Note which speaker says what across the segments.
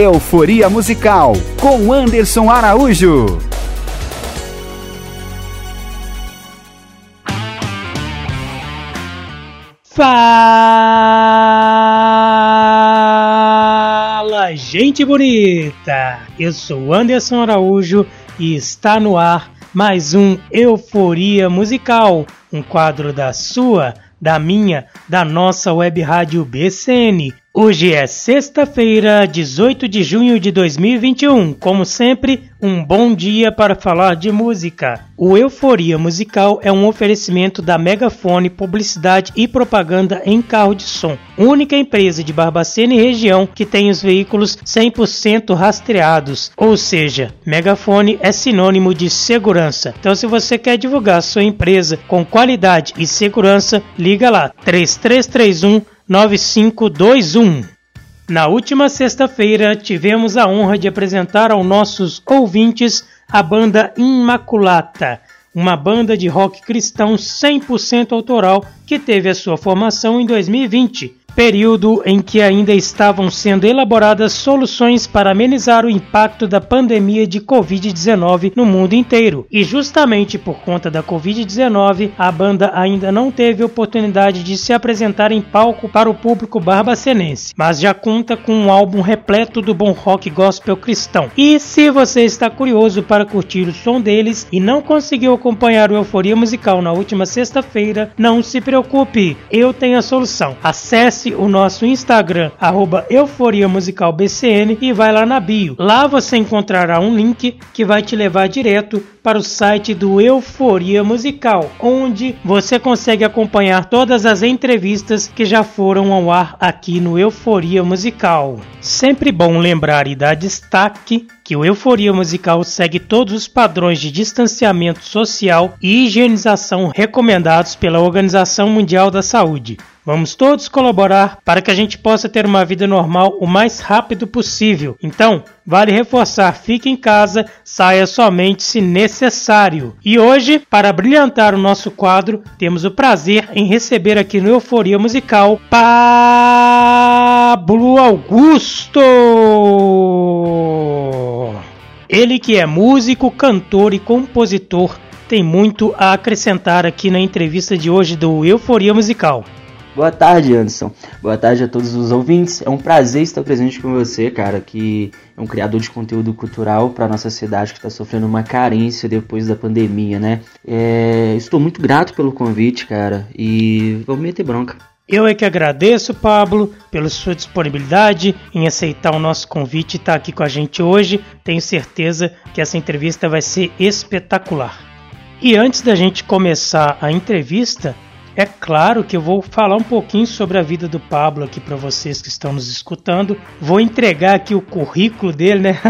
Speaker 1: Euforia Musical com Anderson Araújo.
Speaker 2: Fala, gente bonita! Eu sou Anderson Araújo e está no ar mais um Euforia Musical, um quadro da sua, da minha, da nossa web rádio BCN. Hoje é sexta-feira, 18 de junho de 2021. Como sempre, um bom dia para falar de música. O Euforia Musical é um oferecimento da Megafone Publicidade e Propaganda em Carro de Som, única empresa de Barbacena e região que tem os veículos 100% rastreados, ou seja, Megafone é sinônimo de segurança. Então, se você quer divulgar sua empresa com qualidade e segurança, liga lá 3331 9521. Na última sexta-feira, tivemos a honra de apresentar aos nossos ouvintes a banda Imaculata, uma banda de rock cristão 100% autoral que teve a sua formação em 2020 período em que ainda estavam sendo elaboradas soluções para amenizar o impacto da pandemia de Covid-19 no mundo inteiro. E justamente por conta da Covid-19, a banda ainda não teve oportunidade de se apresentar em palco para o público barbacenense, mas já conta com um álbum repleto do bom rock gospel cristão. E se você está curioso para curtir o som deles e não conseguiu acompanhar o Euforia Musical na última sexta-feira, não se preocupe, eu tenho a solução. Acesse acesse o nosso Instagram, arroba Euforia Musical BCN e vai lá na bio. Lá você encontrará um link que vai te levar direto para o site do Euforia Musical, onde você consegue acompanhar todas as entrevistas que já foram ao ar aqui no Euforia Musical. Sempre bom lembrar e dar destaque que o Euforia Musical segue todos os padrões de distanciamento social e higienização recomendados pela Organização Mundial da Saúde. Vamos todos colaborar para que a gente possa ter uma vida normal o mais rápido possível. Então, vale reforçar: fique em casa, saia somente se necessário. E hoje, para brilhantar o nosso quadro, temos o prazer em receber aqui no Euforia Musical Pablo Augusto. Ele que é músico, cantor e compositor tem muito a acrescentar aqui na entrevista de hoje do Euforia Musical.
Speaker 3: Boa tarde, Anderson. Boa tarde a todos os ouvintes. É um prazer estar presente com você, cara, que é um criador de conteúdo cultural para nossa cidade que está sofrendo uma carência depois da pandemia, né? É... Estou muito grato pelo convite, cara, e vamos meter bronca.
Speaker 2: Eu é que agradeço, Pablo, pela sua disponibilidade em aceitar o nosso convite e estar aqui com a gente hoje. Tenho certeza que essa entrevista vai ser espetacular. E antes da gente começar a entrevista, é claro que eu vou falar um pouquinho sobre a vida do Pablo aqui para vocês que estão nos escutando. Vou entregar aqui o currículo dele, né?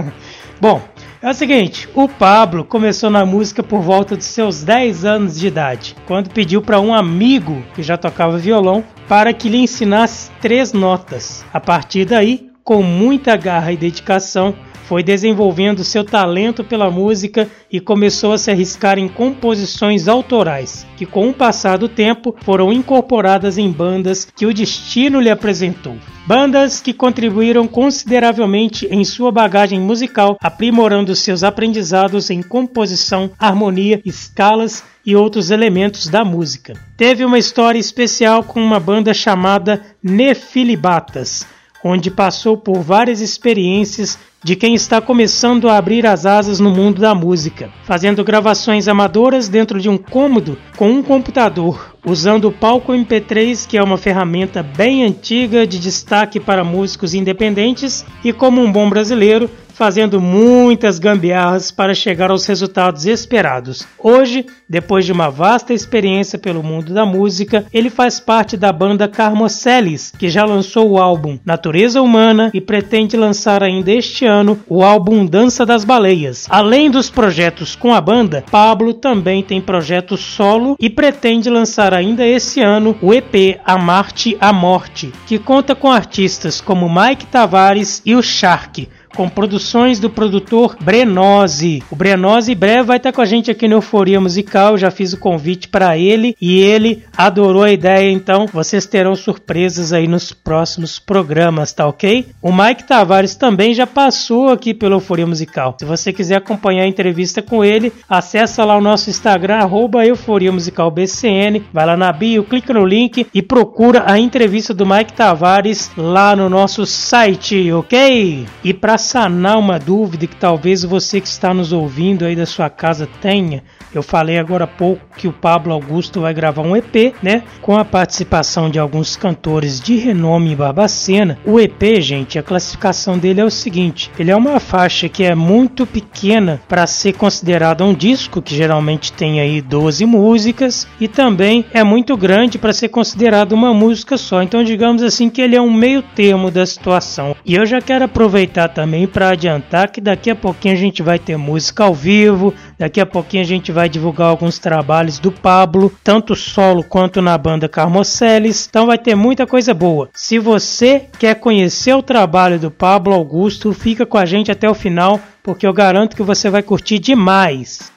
Speaker 2: Bom, é o seguinte, o Pablo começou na música por volta de seus 10 anos de idade, quando pediu para um amigo que já tocava violão para que lhe ensinasse três notas. A partir daí, com muita garra e dedicação, foi desenvolvendo seu talento pela música e começou a se arriscar em composições autorais, que com o passar do tempo foram incorporadas em bandas que o destino lhe apresentou. Bandas que contribuíram consideravelmente em sua bagagem musical, aprimorando seus aprendizados em composição, harmonia, escalas e outros elementos da música. Teve uma história especial com uma banda chamada Nefilibatas, onde passou por várias experiências de quem está começando a abrir as asas no mundo da música, fazendo gravações amadoras dentro de um cômodo com um computador, usando o palco MP3, que é uma ferramenta bem antiga de destaque para músicos independentes, e como um bom brasileiro, fazendo muitas gambiarras para chegar aos resultados esperados. Hoje, depois de uma vasta experiência pelo mundo da música, ele faz parte da banda Carmocelis, que já lançou o álbum Natureza Humana e pretende lançar ainda este ano o álbum Dança das Baleias. Além dos projetos com a banda, Pablo também tem projeto solo e pretende lançar ainda esse ano o EP A Marte a Morte, que conta com artistas como Mike Tavares e o Shark com produções do produtor Brenose. O Brenose breve vai estar com a gente aqui no Euforia Musical, já fiz o convite para ele e ele adorou a ideia, então vocês terão surpresas aí nos próximos programas, tá ok? O Mike Tavares também já passou aqui pelo Euforia Musical. Se você quiser acompanhar a entrevista com ele, acessa lá o nosso Instagram, arroba Euforia Musical BCN, vai lá na bio, clica no link e procura a entrevista do Mike Tavares lá no nosso site, ok? E para sanar uma dúvida que talvez você que está nos ouvindo aí da sua casa tenha, eu falei agora há pouco que o Pablo Augusto vai gravar um EP, né? Com a participação de alguns cantores de renome em Barbacena. O EP, gente, a classificação dele é o seguinte: ele é uma faixa que é muito pequena para ser considerada um disco, que geralmente tem aí 12 músicas, e também é muito grande para ser considerado uma música só. Então, digamos assim que ele é um meio termo da situação. E eu já quero aproveitar também para adiantar que daqui a pouquinho a gente vai ter música ao vivo, daqui a pouquinho a gente vai divulgar alguns trabalhos do Pablo, tanto solo quanto na banda Carmoceles. Então vai ter muita coisa boa. Se você quer conhecer o trabalho do Pablo Augusto, fica com a gente até o final, porque eu garanto que você vai curtir demais.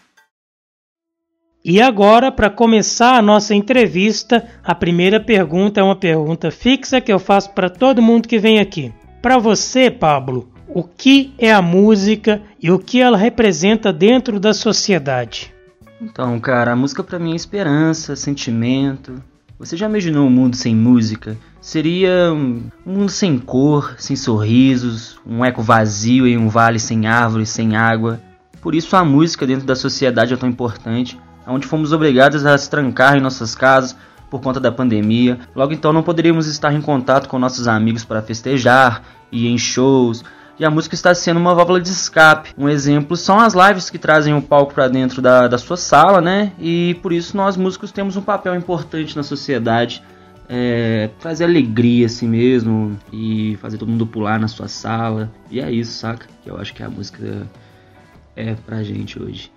Speaker 2: E agora, para começar a nossa entrevista, a primeira pergunta é uma pergunta fixa que eu faço para todo mundo que vem aqui. Para você, Pablo, o que é a música e o que ela representa dentro da sociedade?
Speaker 3: Então, cara, a música para mim é esperança, sentimento. Você já imaginou um mundo sem música? Seria um mundo sem cor, sem sorrisos, um eco vazio em um vale sem árvores, sem água. Por isso a música dentro da sociedade é tão importante, onde fomos obrigados a se trancar em nossas casas por conta da pandemia. Logo então não poderíamos estar em contato com nossos amigos para festejar, ir em shows, e a música está sendo uma válvula de escape. Um exemplo são as lives que trazem o palco para dentro da, da sua sala, né? E por isso nós músicos temos um papel importante na sociedade. É, trazer alegria assim mesmo e fazer todo mundo pular na sua sala. E é isso, saca? Que eu acho que a música é pra gente hoje.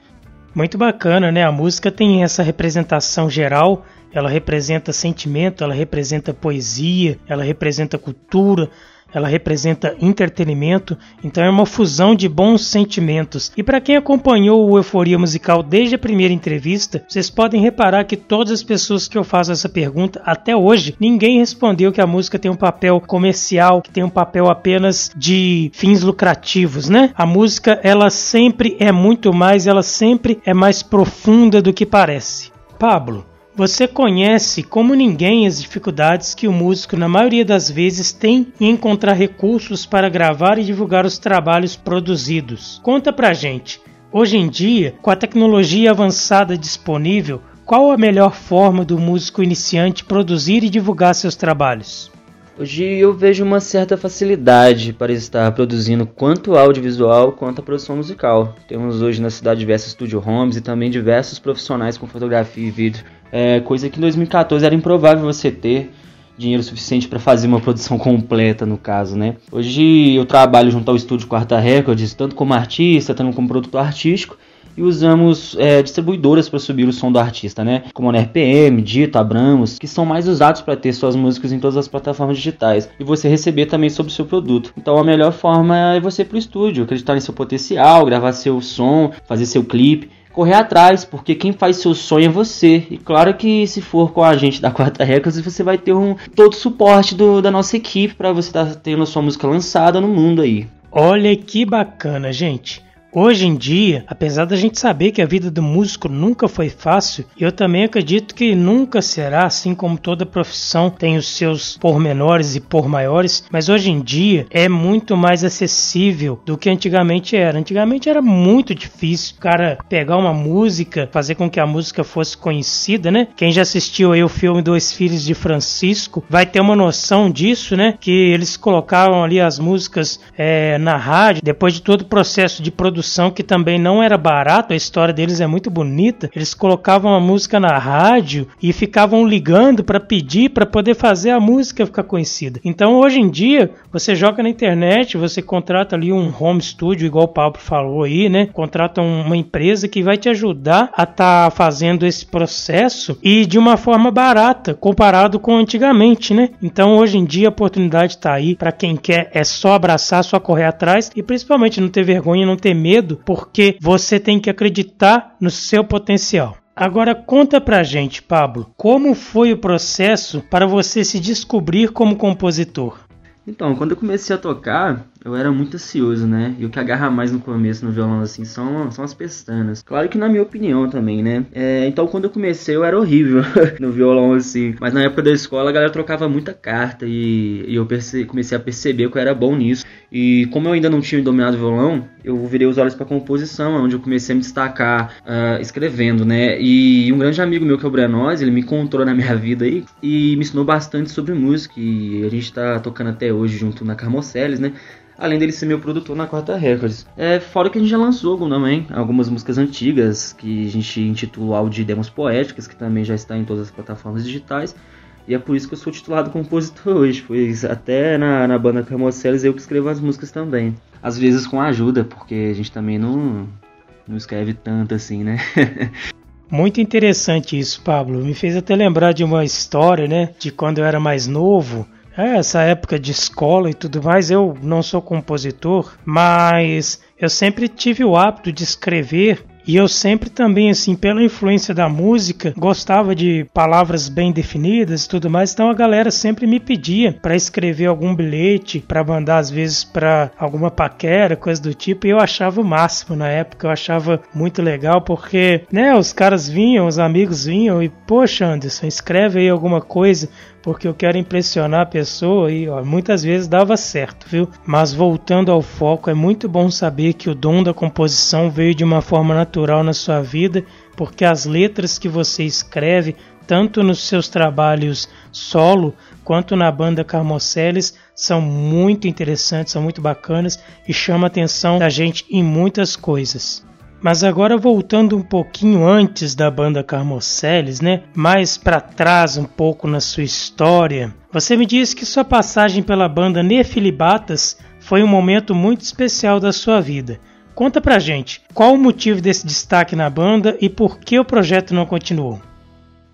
Speaker 2: Muito bacana, né? A música tem essa representação geral, ela representa sentimento, ela representa poesia, ela representa cultura, ela representa entretenimento, então é uma fusão de bons sentimentos. E para quem acompanhou o Euforia Musical desde a primeira entrevista, vocês podem reparar que todas as pessoas que eu faço essa pergunta até hoje, ninguém respondeu que a música tem um papel comercial, que tem um papel apenas de fins lucrativos, né? A música, ela sempre é muito mais, ela sempre é mais profunda do que parece. Pablo, você conhece como ninguém as dificuldades que o músico, na maioria das vezes, tem em encontrar recursos para gravar e divulgar os trabalhos produzidos. Conta pra gente. Hoje em dia, com a tecnologia avançada disponível, qual a melhor forma do músico iniciante produzir e divulgar seus trabalhos?
Speaker 3: Hoje eu vejo uma certa facilidade para estar produzindo quanto audiovisual quanto a produção musical. Temos hoje na cidade diversos studio homes e também diversos profissionais com fotografia e vídeo é, coisa que em 2014 era improvável você ter dinheiro suficiente para fazer uma produção completa, no caso, né? Hoje eu trabalho junto ao estúdio Quarta Records, tanto como artista, tanto como produtor artístico, e usamos é, distribuidoras para subir o som do artista, né? Como a RPM, Dito, Abramos, que são mais usados para ter suas músicas em todas as plataformas digitais e você receber também sobre o seu produto. Então a melhor forma é você ir pro estúdio, acreditar em seu potencial, gravar seu som, fazer seu clipe correr atrás, porque quem faz seu sonho é você. E claro que se for com a gente da Quarta Records, você vai ter um todo o suporte do, da nossa equipe para você estar tá tendo a sua música lançada no mundo aí.
Speaker 2: Olha que bacana, gente. Hoje em dia, apesar da gente saber que a vida do músico nunca foi fácil, eu também acredito que nunca será, assim como toda profissão tem os seus pormenores e por maiores, mas hoje em dia é muito mais acessível do que antigamente era. Antigamente era muito difícil o cara pegar uma música, fazer com que a música fosse conhecida, né? Quem já assistiu aí o filme Dois Filhos de Francisco vai ter uma noção disso, né? Que eles colocaram ali as músicas é, na rádio, depois de todo o processo de produção produção que também não era barato, a história deles é muito bonita. Eles colocavam a música na rádio e ficavam ligando para pedir para poder fazer a música ficar conhecida. Então hoje em dia, você joga na internet, você contrata ali um home studio, igual o Pablo falou aí, né? Contrata uma empresa que vai te ajudar a estar tá fazendo esse processo e de uma forma barata, comparado com antigamente, né? Então hoje em dia a oportunidade está aí para quem quer é só abraçar, só correr atrás e principalmente não ter vergonha, não ter medo, porque você tem que acreditar no seu potencial. Agora conta pra gente, Pablo, como foi o processo para você se descobrir como compositor?
Speaker 3: Então, quando eu comecei a tocar, eu era muito ansioso, né? E o que agarra mais no começo no violão, assim, são, são as pestanas. Claro que na minha opinião também, né? É, então, quando eu comecei, eu era horrível no violão, assim. Mas na época da escola, a galera trocava muita carta e, e eu comecei a perceber que eu era bom nisso. E como eu ainda não tinha dominado o violão, eu virei os olhos para composição, onde eu comecei a me destacar uh, escrevendo, né? E um grande amigo meu, que é o Brenoz, ele me encontrou na minha vida aí e me ensinou bastante sobre música. E a gente tá tocando até hoje junto na Carmoceles, né? Além dele ser meu produtor na Quarta Records. É, fora que a gente já lançou também algumas músicas antigas que a gente intitulou Áudio Demos Poéticas, que também já está em todas as plataformas digitais. E é por isso que eu sou titulado compositor hoje, pois até na, na banda Camoceles eu que escrevo as músicas também. Às vezes com ajuda, porque a gente também não, não escreve tanto assim, né?
Speaker 2: Muito interessante isso, Pablo. Me fez até lembrar de uma história, né? De quando eu era mais novo. É, essa época de escola e tudo mais, eu não sou compositor, mas eu sempre tive o hábito de escrever e eu sempre também, assim, pela influência da música, gostava de palavras bem definidas e tudo mais. Então a galera sempre me pedia para escrever algum bilhete, para mandar às vezes para alguma paquera, coisa do tipo. E eu achava o máximo na época, eu achava muito legal porque, né, os caras vinham, os amigos vinham e, poxa, Anderson, escreve aí alguma coisa porque eu quero impressionar a pessoa e ó, muitas vezes dava certo, viu? Mas voltando ao foco, é muito bom saber que o dom da composição veio de uma forma natural na sua vida, porque as letras que você escreve, tanto nos seus trabalhos solo quanto na banda Carmoceles, são muito interessantes, são muito bacanas e chamam a atenção da gente em muitas coisas. Mas agora voltando um pouquinho antes da banda Carmoceles, né? Mais para trás um pouco na sua história. Você me disse que sua passagem pela banda Nefilibatas foi um momento muito especial da sua vida. Conta pra gente, qual o motivo desse destaque na banda e por que o projeto não continuou?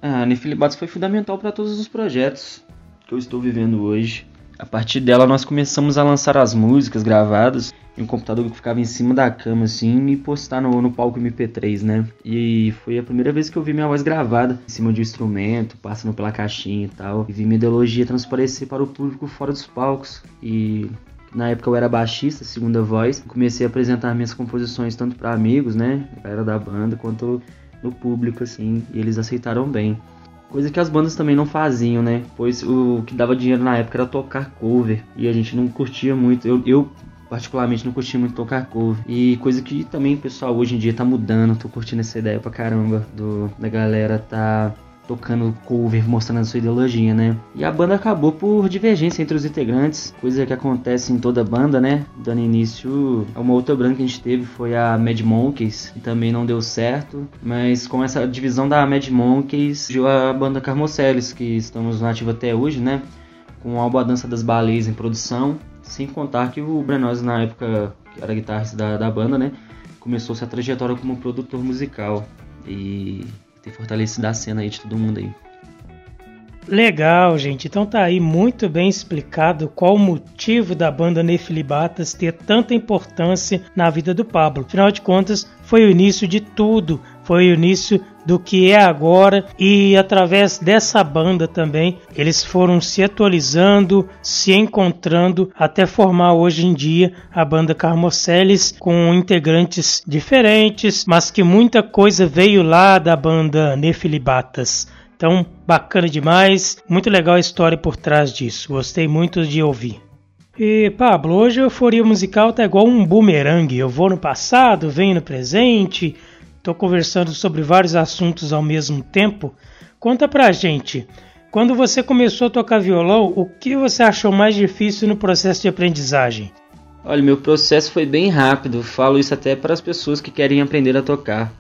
Speaker 3: A Nefilibatas foi fundamental para todos os projetos que eu estou vivendo hoje. A partir dela nós começamos a lançar as músicas gravadas em um computador que ficava em cima da cama assim e postar no, no palco MP3, né? E foi a primeira vez que eu vi minha voz gravada em cima de um instrumento, passando pela caixinha e tal. E vi minha ideologia transparecer para o público fora dos palcos. E na época eu era baixista, segunda voz. Comecei a apresentar minhas composições tanto para amigos, né? Era da banda, quanto no público, assim. E eles aceitaram bem. Coisa que as bandas também não faziam, né? Pois o que dava dinheiro na época era tocar cover. E a gente não curtia muito. Eu, eu particularmente não curti muito tocar cover. E coisa que também pessoal hoje em dia tá mudando, tô curtindo essa ideia pra caramba do, da galera tá tocando cover, mostrando a sua ideologia, né? E a banda acabou por divergência entre os integrantes, coisa que acontece em toda banda, né? Dando início a uma outra banda que a gente teve foi a Mad Monkeys, que também não deu certo, mas com essa divisão da Mad Monkeys, surgiu a banda Carmoceles, que estamos nativa até hoje, né? Com o álbum A Dança das Baleias em produção, sem contar que o Brenoz, na época que era guitarrista da, da banda, né? Começou sua trajetória como produtor musical e tem fortalecido a cena aí de todo mundo aí.
Speaker 2: Legal, gente. Então tá aí muito bem explicado qual o motivo da banda Nefilibatas ter tanta importância na vida do Pablo. Afinal de contas, foi o início de tudo, foi o início do que é agora e através dessa banda também eles foram se atualizando, se encontrando até formar hoje em dia a banda Carmoceles com integrantes diferentes, mas que muita coisa veio lá da banda Nefilibatas. Então, bacana demais, muito legal a história por trás disso. Gostei muito de ouvir. E Pablo, hoje a euforia musical tá igual um boomerang. Eu vou no passado, venho no presente, Estou conversando sobre vários assuntos ao mesmo tempo. Conta pra gente, quando você começou a tocar violão, o que você achou mais difícil no processo de aprendizagem?
Speaker 3: Olha, meu processo foi bem rápido, falo isso até para as pessoas que querem aprender a tocar.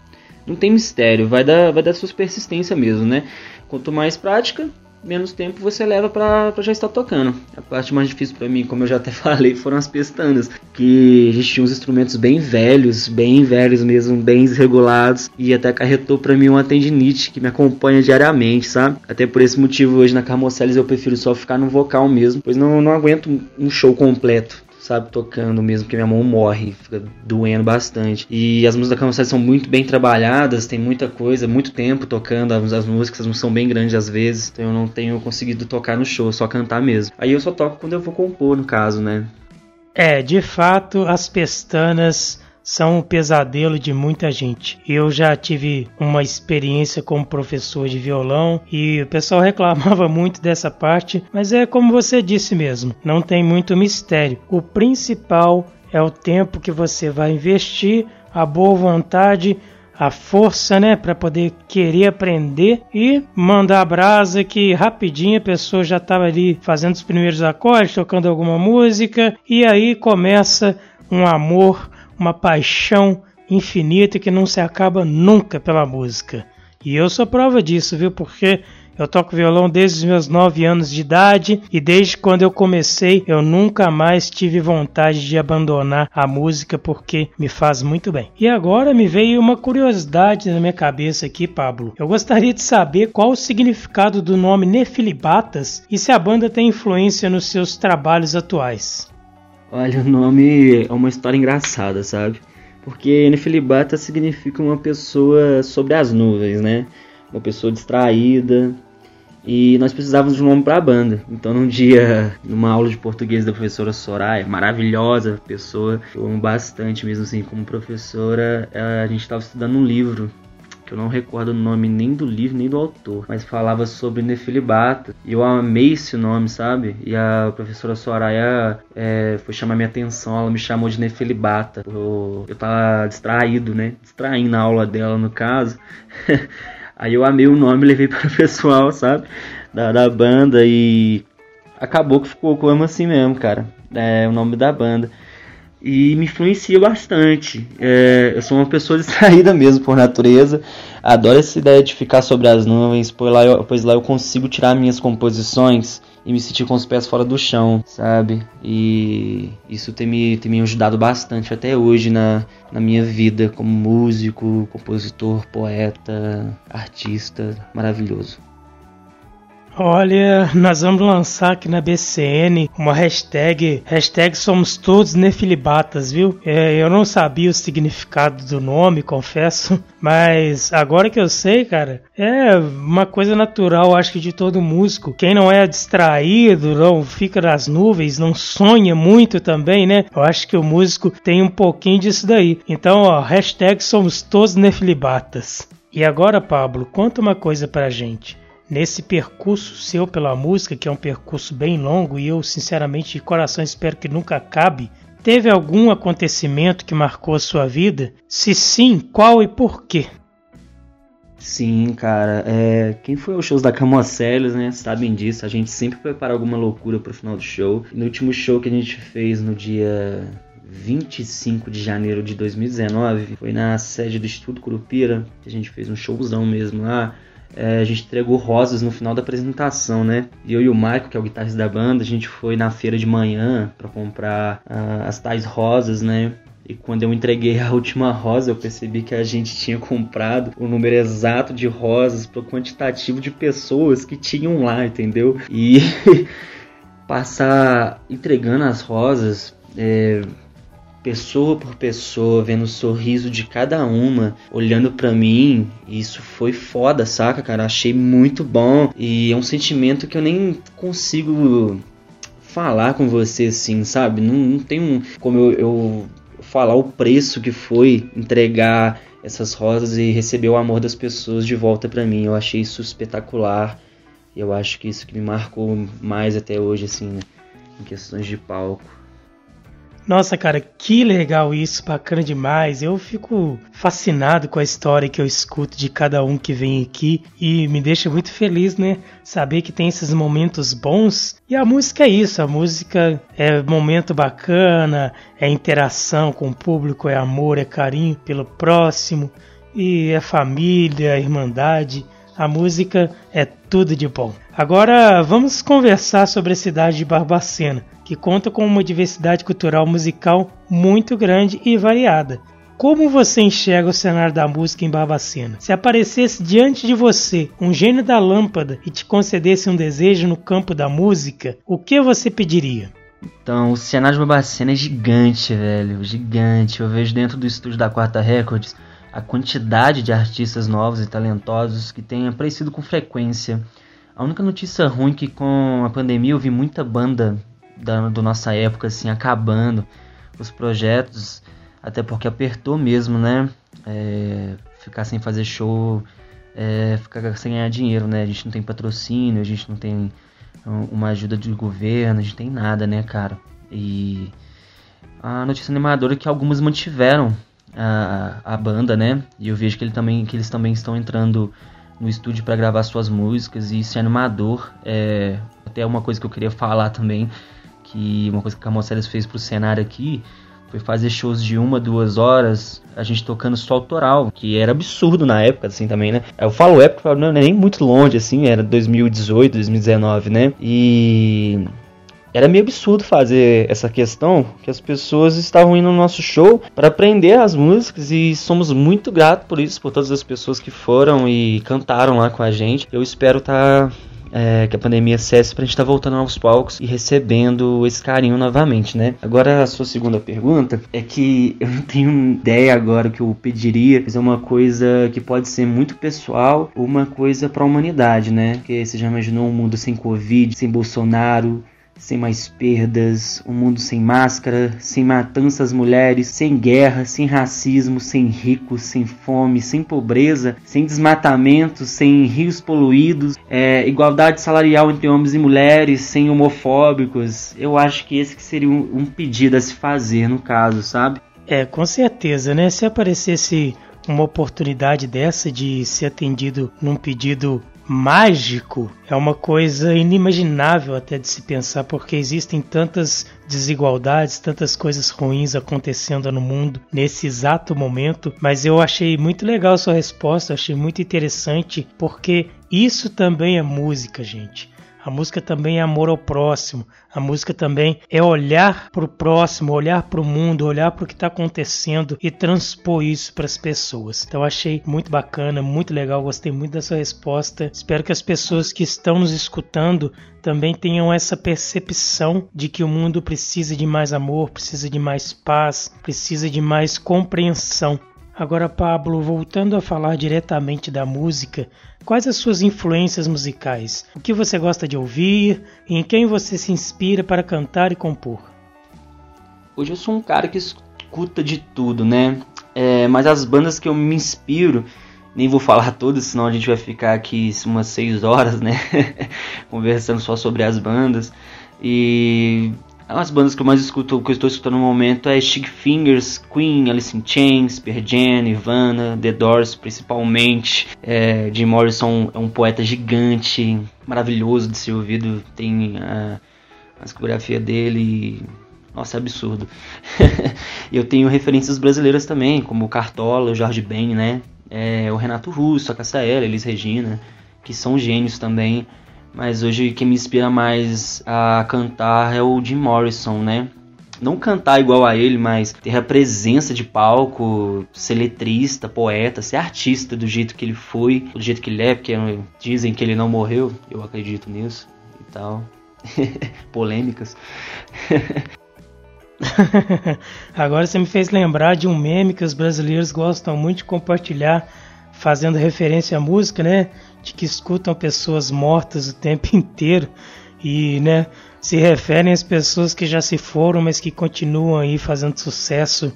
Speaker 3: Não tem mistério, vai dar, vai dar sua persistência mesmo, né? Quanto mais prática, menos tempo você leva para já estar tocando. A parte mais difícil para mim, como eu já até falei, foram as pestanas, que a gente tinha uns instrumentos bem velhos, bem velhos mesmo, bem desregulados, e até acarretou para mim uma tendinite que me acompanha diariamente, sabe? Até por esse motivo hoje na Carmoceles eu prefiro só ficar no vocal mesmo, pois não, não aguento um show completo sabe, tocando mesmo, porque minha mão morre, fica doendo bastante. E as músicas da Campos são muito bem trabalhadas, tem muita coisa, muito tempo tocando as, as músicas, as músicas são bem grandes às vezes, então eu não tenho conseguido tocar no show, só cantar mesmo. Aí eu só toco quando eu vou compor, no caso, né?
Speaker 2: É, de fato, as pestanas são um pesadelo de muita gente. Eu já tive uma experiência como professor de violão e o pessoal reclamava muito dessa parte, mas é como você disse mesmo, não tem muito mistério. O principal é o tempo que você vai investir, a boa vontade, a força, né, para poder querer aprender e mandar a brasa que rapidinho a pessoa já estava ali fazendo os primeiros acordes, tocando alguma música e aí começa um amor uma paixão infinita que não se acaba nunca pela música. E eu sou prova disso, viu? Porque eu toco violão desde os meus 9 anos de idade e desde quando eu comecei eu nunca mais tive vontade de abandonar a música porque me faz muito bem. E agora me veio uma curiosidade na minha cabeça aqui, Pablo. Eu gostaria de saber qual o significado do nome Nefilibatas e se a banda tem influência nos seus trabalhos atuais.
Speaker 3: Olha, o nome é uma história engraçada, sabe? Porque Nefilibata significa uma pessoa sobre as nuvens, né? Uma pessoa distraída. E nós precisávamos de um nome para a banda. Então, num dia, numa aula de português da professora Soraya, maravilhosa pessoa, eu amo bastante mesmo assim como professora, a gente estava estudando um livro eu não recordo o nome nem do livro nem do autor, mas falava sobre Nefilibata. E eu amei esse nome, sabe? E a professora Soraya é, foi chamar minha atenção, ela me chamou de Nefilibata. Eu, eu tava distraído, né? Distraindo a aula dela, no caso. Aí eu amei o nome, levei para o pessoal, sabe? Da, da banda e acabou que ficou como assim mesmo, cara. É o nome da banda e me influencia bastante. É, eu sou uma pessoa distraída mesmo por natureza, adoro essa ideia de ficar sobre as nuvens, pois lá eu, pois lá eu consigo tirar minhas composições e me sentir com os pés fora do chão, sabe? E isso tem me, tem me ajudado bastante até hoje na, na minha vida como músico, compositor, poeta, artista maravilhoso.
Speaker 2: Olha, nós vamos lançar aqui na BCN uma hashtag, hashtag somos todos nefilibatas, viu? É, eu não sabia o significado do nome, confesso, mas agora que eu sei, cara, é uma coisa natural, acho que de todo músico. Quem não é distraído, não fica nas nuvens, não sonha muito também, né? Eu acho que o músico tem um pouquinho disso daí. Então, ó, hashtag somos todos nefilibatas. E agora, Pablo, conta uma coisa pra gente nesse percurso seu pela música, que é um percurso bem longo e eu sinceramente de coração espero que nunca acabe, teve algum acontecimento que marcou a sua vida? Se sim, qual e por quê?
Speaker 3: Sim, cara. É, quem foi os shows da Camoceles, né? Sabem disso. A gente sempre prepara alguma loucura pro final do show. No último show que a gente fez no dia 25 de janeiro de 2019, foi na sede do Instituto Curupira, que a gente fez um showzão mesmo lá é, a gente entregou rosas no final da apresentação, né? Eu e o Michael, que é o guitarrista da banda, a gente foi na feira de manhã para comprar uh, as tais rosas, né? E quando eu entreguei a última rosa, eu percebi que a gente tinha comprado o número exato de rosas para o quantitativo de pessoas que tinham lá, entendeu? E passar entregando as rosas é, pessoa por pessoa, vendo o sorriso de cada uma, olhando para mim. Isso foi foda, saca, cara? Achei muito bom e é um sentimento que eu nem consigo falar com você assim, sabe? Não, não tem um, como eu, eu falar o preço que foi entregar essas rosas e receber o amor das pessoas de volta para mim. Eu achei isso espetacular. E eu acho que isso que me marcou mais até hoje, assim, em questões de palco.
Speaker 2: Nossa, cara, que legal isso, bacana demais. Eu fico fascinado com a história que eu escuto de cada um que vem aqui e me deixa muito feliz, né? Saber que tem esses momentos bons. E a música é isso, a música é momento bacana, é interação com o público, é amor, é carinho pelo próximo e é família, é irmandade. A música é tudo de bom. Agora vamos conversar sobre a cidade de Barbacena que conta com uma diversidade cultural musical muito grande e variada. Como você enxerga o cenário da música em Barbacena? Se aparecesse diante de você um gênio da lâmpada e te concedesse um desejo no campo da música, o que você pediria?
Speaker 3: Então, o cenário de Barbacena é gigante, velho, gigante. Eu vejo dentro do estúdio da Quarta Records a quantidade de artistas novos e talentosos que têm aparecido com frequência. A única notícia ruim é que com a pandemia eu vi muita banda da do nossa época assim acabando os projetos até porque apertou mesmo né? É, ficar sem fazer show é, ficar sem ganhar dinheiro né? A gente não tem patrocínio a gente não tem uma ajuda do governo a gente tem nada né cara? E a notícia animadora é que algumas mantiveram a, a banda né? E eu vejo que, ele também, que eles também estão entrando no estúdio para gravar suas músicas e isso é animador é até uma coisa que eu queria falar também que uma coisa que a Camoceles fez pro cenário aqui foi fazer shows de uma, duas horas, a gente tocando só autoral, que era absurdo na época, assim, também, né? Eu falo época, não é nem muito longe, assim, era 2018, 2019, né? E era meio absurdo fazer essa questão que as pessoas estavam indo no nosso show para aprender as músicas e somos muito gratos por isso, por todas as pessoas que foram e cantaram lá com a gente. Eu espero estar tá é, que a pandemia cesse pra gente estar tá voltando aos palcos e recebendo esse carinho novamente, né? Agora a sua segunda pergunta é que eu não tenho ideia agora que eu pediria, mas é uma coisa que pode ser muito pessoal ou uma coisa para a humanidade, né? Porque você já imaginou um mundo sem Covid, sem Bolsonaro, sem mais perdas, um mundo sem máscara, sem matanças mulheres, sem guerra, sem racismo, sem ricos, sem fome, sem pobreza, sem desmatamento, sem rios poluídos, é, igualdade salarial entre homens e mulheres, sem homofóbicos. Eu acho que esse que seria um, um pedido a se fazer no caso, sabe?
Speaker 2: É, com certeza, né? Se aparecesse uma oportunidade dessa de ser atendido num pedido mágico é uma coisa inimaginável até de se pensar, porque existem tantas desigualdades, tantas coisas ruins acontecendo no mundo nesse exato momento. Mas eu achei muito legal sua resposta, achei muito interessante, porque isso também é música, gente. A música também é amor ao próximo. A música também é olhar para o próximo, olhar para o mundo, olhar para o que está acontecendo e transpor isso para as pessoas. Então achei muito bacana, muito legal, gostei muito dessa resposta. Espero que as pessoas que estão nos escutando também tenham essa percepção de que o mundo precisa de mais amor, precisa de mais paz, precisa de mais compreensão. Agora, Pablo, voltando a falar diretamente da música, quais as suas influências musicais? O que você gosta de ouvir? Em quem você se inspira para cantar e compor?
Speaker 3: Hoje eu sou um cara que escuta de tudo, né? É, mas as bandas que eu me inspiro, nem vou falar todas, senão a gente vai ficar aqui umas 6 horas, né? Conversando só sobre as bandas. E as bandas que eu mais escuto, que eu estou escutando no momento é Stick Fingers, Queen, Alice in Chains, Pearl Jam, Nirvana, The Doors, principalmente. É, Jim Morrison é um poeta gigante, maravilhoso de ser ouvido. Tem a, a discografia dele, nossa, é absurdo. eu tenho referências brasileiras também, como Cartola, Jorge Ben, né? É, o Renato Russo, a Cassaela, Elis Regina, que são gênios também. Mas hoje quem me inspira mais a cantar é o Jim Morrison, né? Não cantar igual a ele, mas ter a presença de palco, ser letrista, poeta, ser artista do jeito que ele foi, do jeito que ele é, porque dizem que ele não morreu, eu acredito nisso e tal. Polêmicas.
Speaker 2: Agora você me fez lembrar de um meme que os brasileiros gostam muito de compartilhar, fazendo referência à música, né? De que escutam pessoas mortas o tempo inteiro e, né, se referem às pessoas que já se foram, mas que continuam aí fazendo sucesso,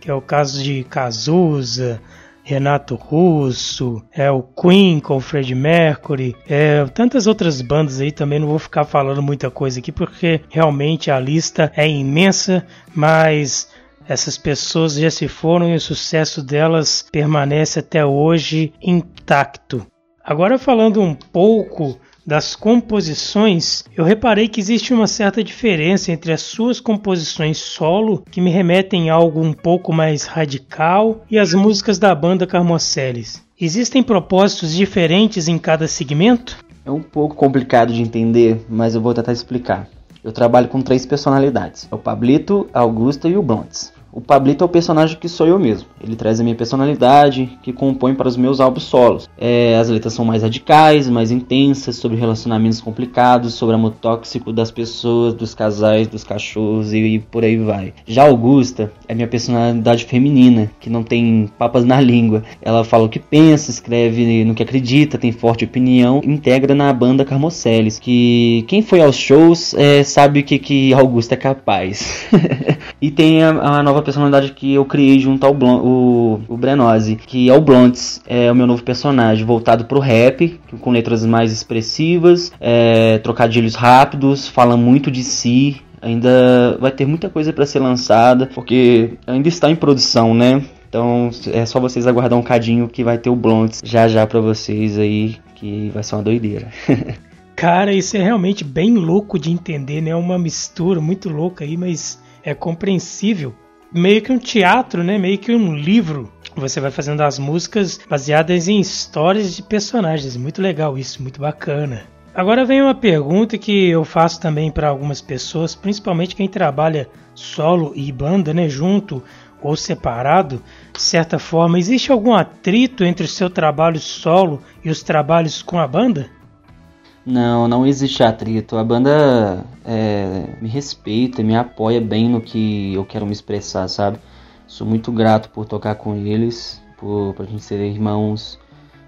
Speaker 2: que é o caso de Cazuza, Renato Russo, é o Queen com o Fred Mercury, é, tantas outras bandas aí também. Não vou ficar falando muita coisa aqui porque realmente a lista é imensa, mas essas pessoas já se foram e o sucesso delas permanece até hoje intacto. Agora falando um pouco das composições, eu reparei que existe uma certa diferença entre as suas composições solo, que me remetem a algo um pouco mais radical, e as músicas da banda Carmoceles. Existem propósitos diferentes em cada segmento?
Speaker 3: É um pouco complicado de entender, mas eu vou tentar explicar. Eu trabalho com três personalidades: o Pablito, a Augusta e o Blondes. O Pablito é o personagem que sou eu mesmo. Ele traz a minha personalidade, que compõe para os meus álbuns solos. É, as letras são mais radicais, mais intensas, sobre relacionamentos complicados, sobre amor tóxico das pessoas, dos casais, dos cachorros e, e por aí vai. Já Augusta é minha personalidade feminina, que não tem papas na língua. Ela fala o que pensa, escreve no que acredita, tem forte opinião, integra na banda Carmoceles, que quem foi aos shows é, sabe o que, que Augusta é capaz. e tem a, a nova personalidade que eu criei junto ao Blon o, o Brenose, que é o Blondes, é o meu novo personagem, voltado pro rap, com letras mais expressivas, é, trocadilhos rápidos, fala muito de si, ainda vai ter muita coisa para ser lançada, porque ainda está em produção, né? Então é só vocês aguardar um cadinho que vai ter o Blondes já já para vocês aí, que vai ser uma doideira.
Speaker 2: Cara, isso é realmente bem louco de entender, né? Uma mistura muito louca aí, mas é compreensível meio que um teatro, né? Meio que um livro. Você vai fazendo as músicas baseadas em histórias de personagens. Muito legal isso, muito bacana. Agora vem uma pergunta que eu faço também para algumas pessoas, principalmente quem trabalha solo e banda, né, junto ou separado, de certa forma, existe algum atrito entre o seu trabalho solo e os trabalhos com a banda?
Speaker 3: Não, não existe atrito. A banda é, me respeita, me apoia bem no que eu quero me expressar, sabe? Sou muito grato por tocar com eles, por, por a gente ser irmãos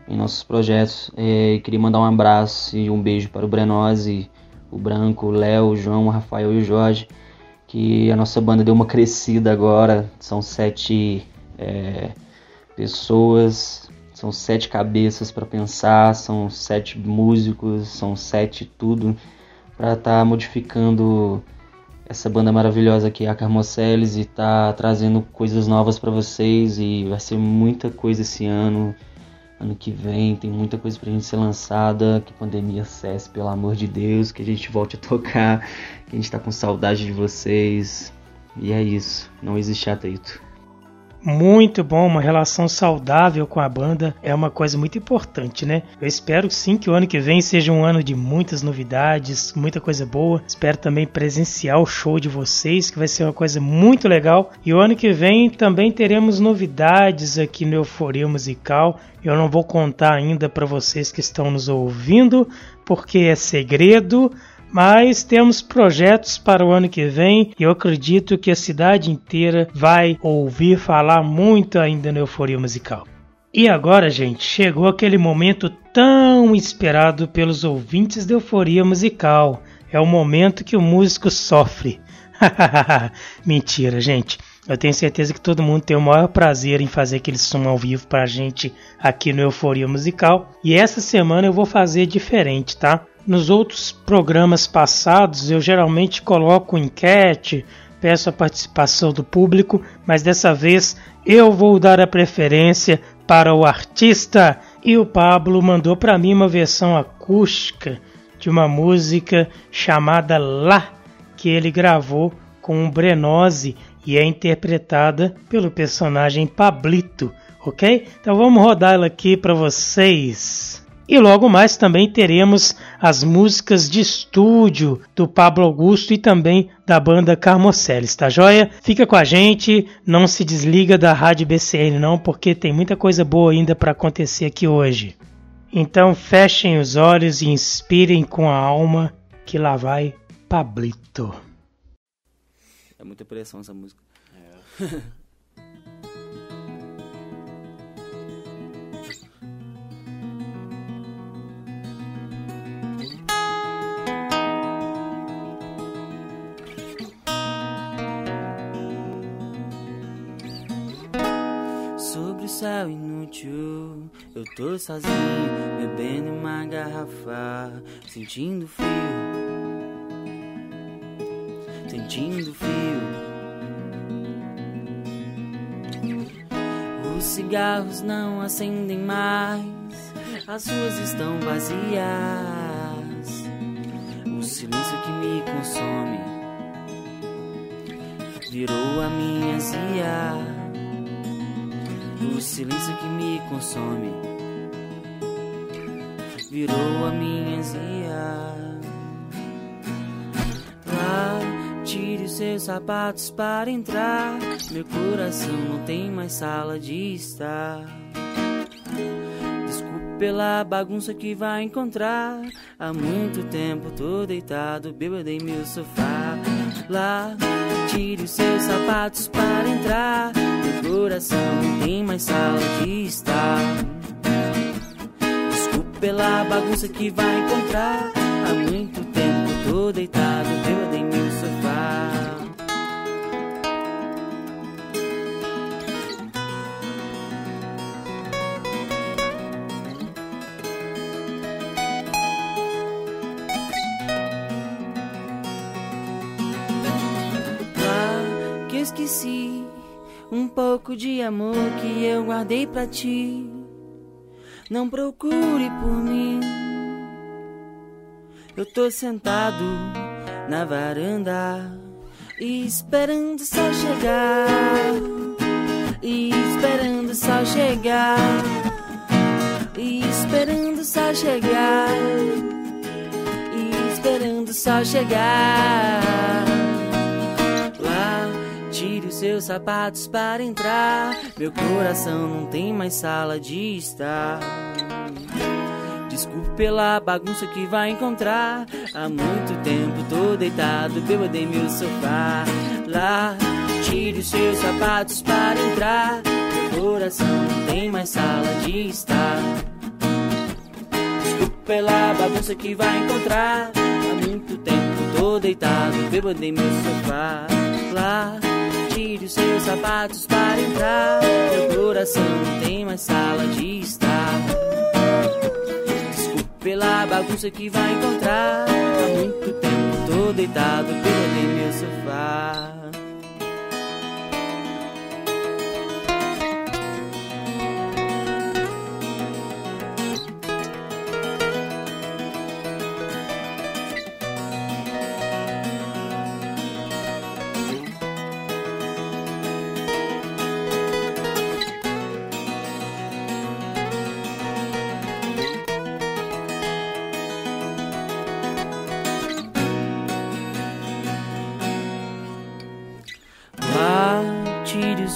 Speaker 3: em nossos projetos. É, queria mandar um abraço e um beijo para o Brenose, o Branco, o Léo, o João, o Rafael e o Jorge. Que a nossa banda deu uma crescida agora. São sete é, pessoas são sete cabeças para pensar, são sete músicos, são sete tudo para estar tá modificando essa banda maravilhosa que é a Carmoceles e tá trazendo coisas novas para vocês e vai ser muita coisa esse ano. Ano que vem tem muita coisa pra gente ser lançada, que a pandemia cesse, pelo amor de Deus, que a gente volte a tocar, que a gente tá com saudade de vocês. E é isso, não existe atrito
Speaker 2: muito bom, uma relação saudável com a banda é uma coisa muito importante, né? Eu espero sim que o ano que vem seja um ano de muitas novidades, muita coisa boa. Espero também presenciar o show de vocês, que vai ser uma coisa muito legal. E o ano que vem também teremos novidades aqui no Euforia Musical. Eu não vou contar ainda para vocês que estão nos ouvindo, porque é segredo mas temos projetos para o ano que vem e eu acredito que a cidade inteira vai ouvir falar muito ainda no Euforia Musical. E agora, gente, chegou aquele momento tão esperado pelos ouvintes de Euforia Musical. É o momento que o músico sofre. Mentira, gente. Eu tenho certeza que todo mundo tem o maior prazer em fazer aquele som ao vivo pra gente aqui no Euforia Musical. E essa semana eu vou fazer diferente, tá? Nos outros programas passados eu geralmente coloco enquete, peço a participação do público, mas dessa vez eu vou dar a preferência para o artista. E o Pablo mandou para mim uma versão acústica de uma música chamada Lá, que ele gravou com o Brenose e é interpretada pelo personagem Pablito, ok? Então vamos rodar ela aqui para vocês. E logo mais também teremos as músicas de estúdio do Pablo Augusto e também da banda Carmoceles, tá joia? Fica com a gente, não se desliga da Rádio BCN não, porque tem muita coisa boa ainda para acontecer aqui hoje. Então fechem os olhos e inspirem com a alma que lá vai Pablito.
Speaker 3: É muita pressão essa música. É.
Speaker 4: céu inútil. Eu tô sozinho, bebendo uma garrafa, sentindo frio. Sentindo frio. Os cigarros não acendem mais, as ruas estão vazias. O silêncio que me consome virou a minha zia o silêncio que me consome virou a minha zia. Lá, tire os seus sapatos para entrar. Meu coração não tem mais sala de estar. Desculpe pela bagunça que vai encontrar. Há muito tempo tô deitado, bêbado em meu sofá. Lá, tire os seus sapatos para entrar coração não tem mais sala de estar. Desculpe pela bagunça que vai encontrar. Há muito tempo tô deitado, pouco de amor que eu guardei pra ti. Não procure por mim. Eu tô sentado na varanda, esperando sol chegar. Esperando sol chegar. Esperando sol chegar. Esperando sol chegar. Tire os seus sapatos para entrar. Meu coração não tem mais sala de estar. Desculpe pela bagunça que vai encontrar. Há muito tempo tô deitado, bêbado em meu sofá. Lá, tire os seus sapatos para entrar. Meu coração não tem mais sala de estar. Desculpe pela bagunça que vai encontrar. Há muito tempo tô deitado, bêbado em meu sofá. Lá, Tire os seus sapatos para entrar. Meu coração não tem mais sala de estar. Desculpe pela bagunça que vai encontrar. Há muito tempo tô deitado pelo meu sofá.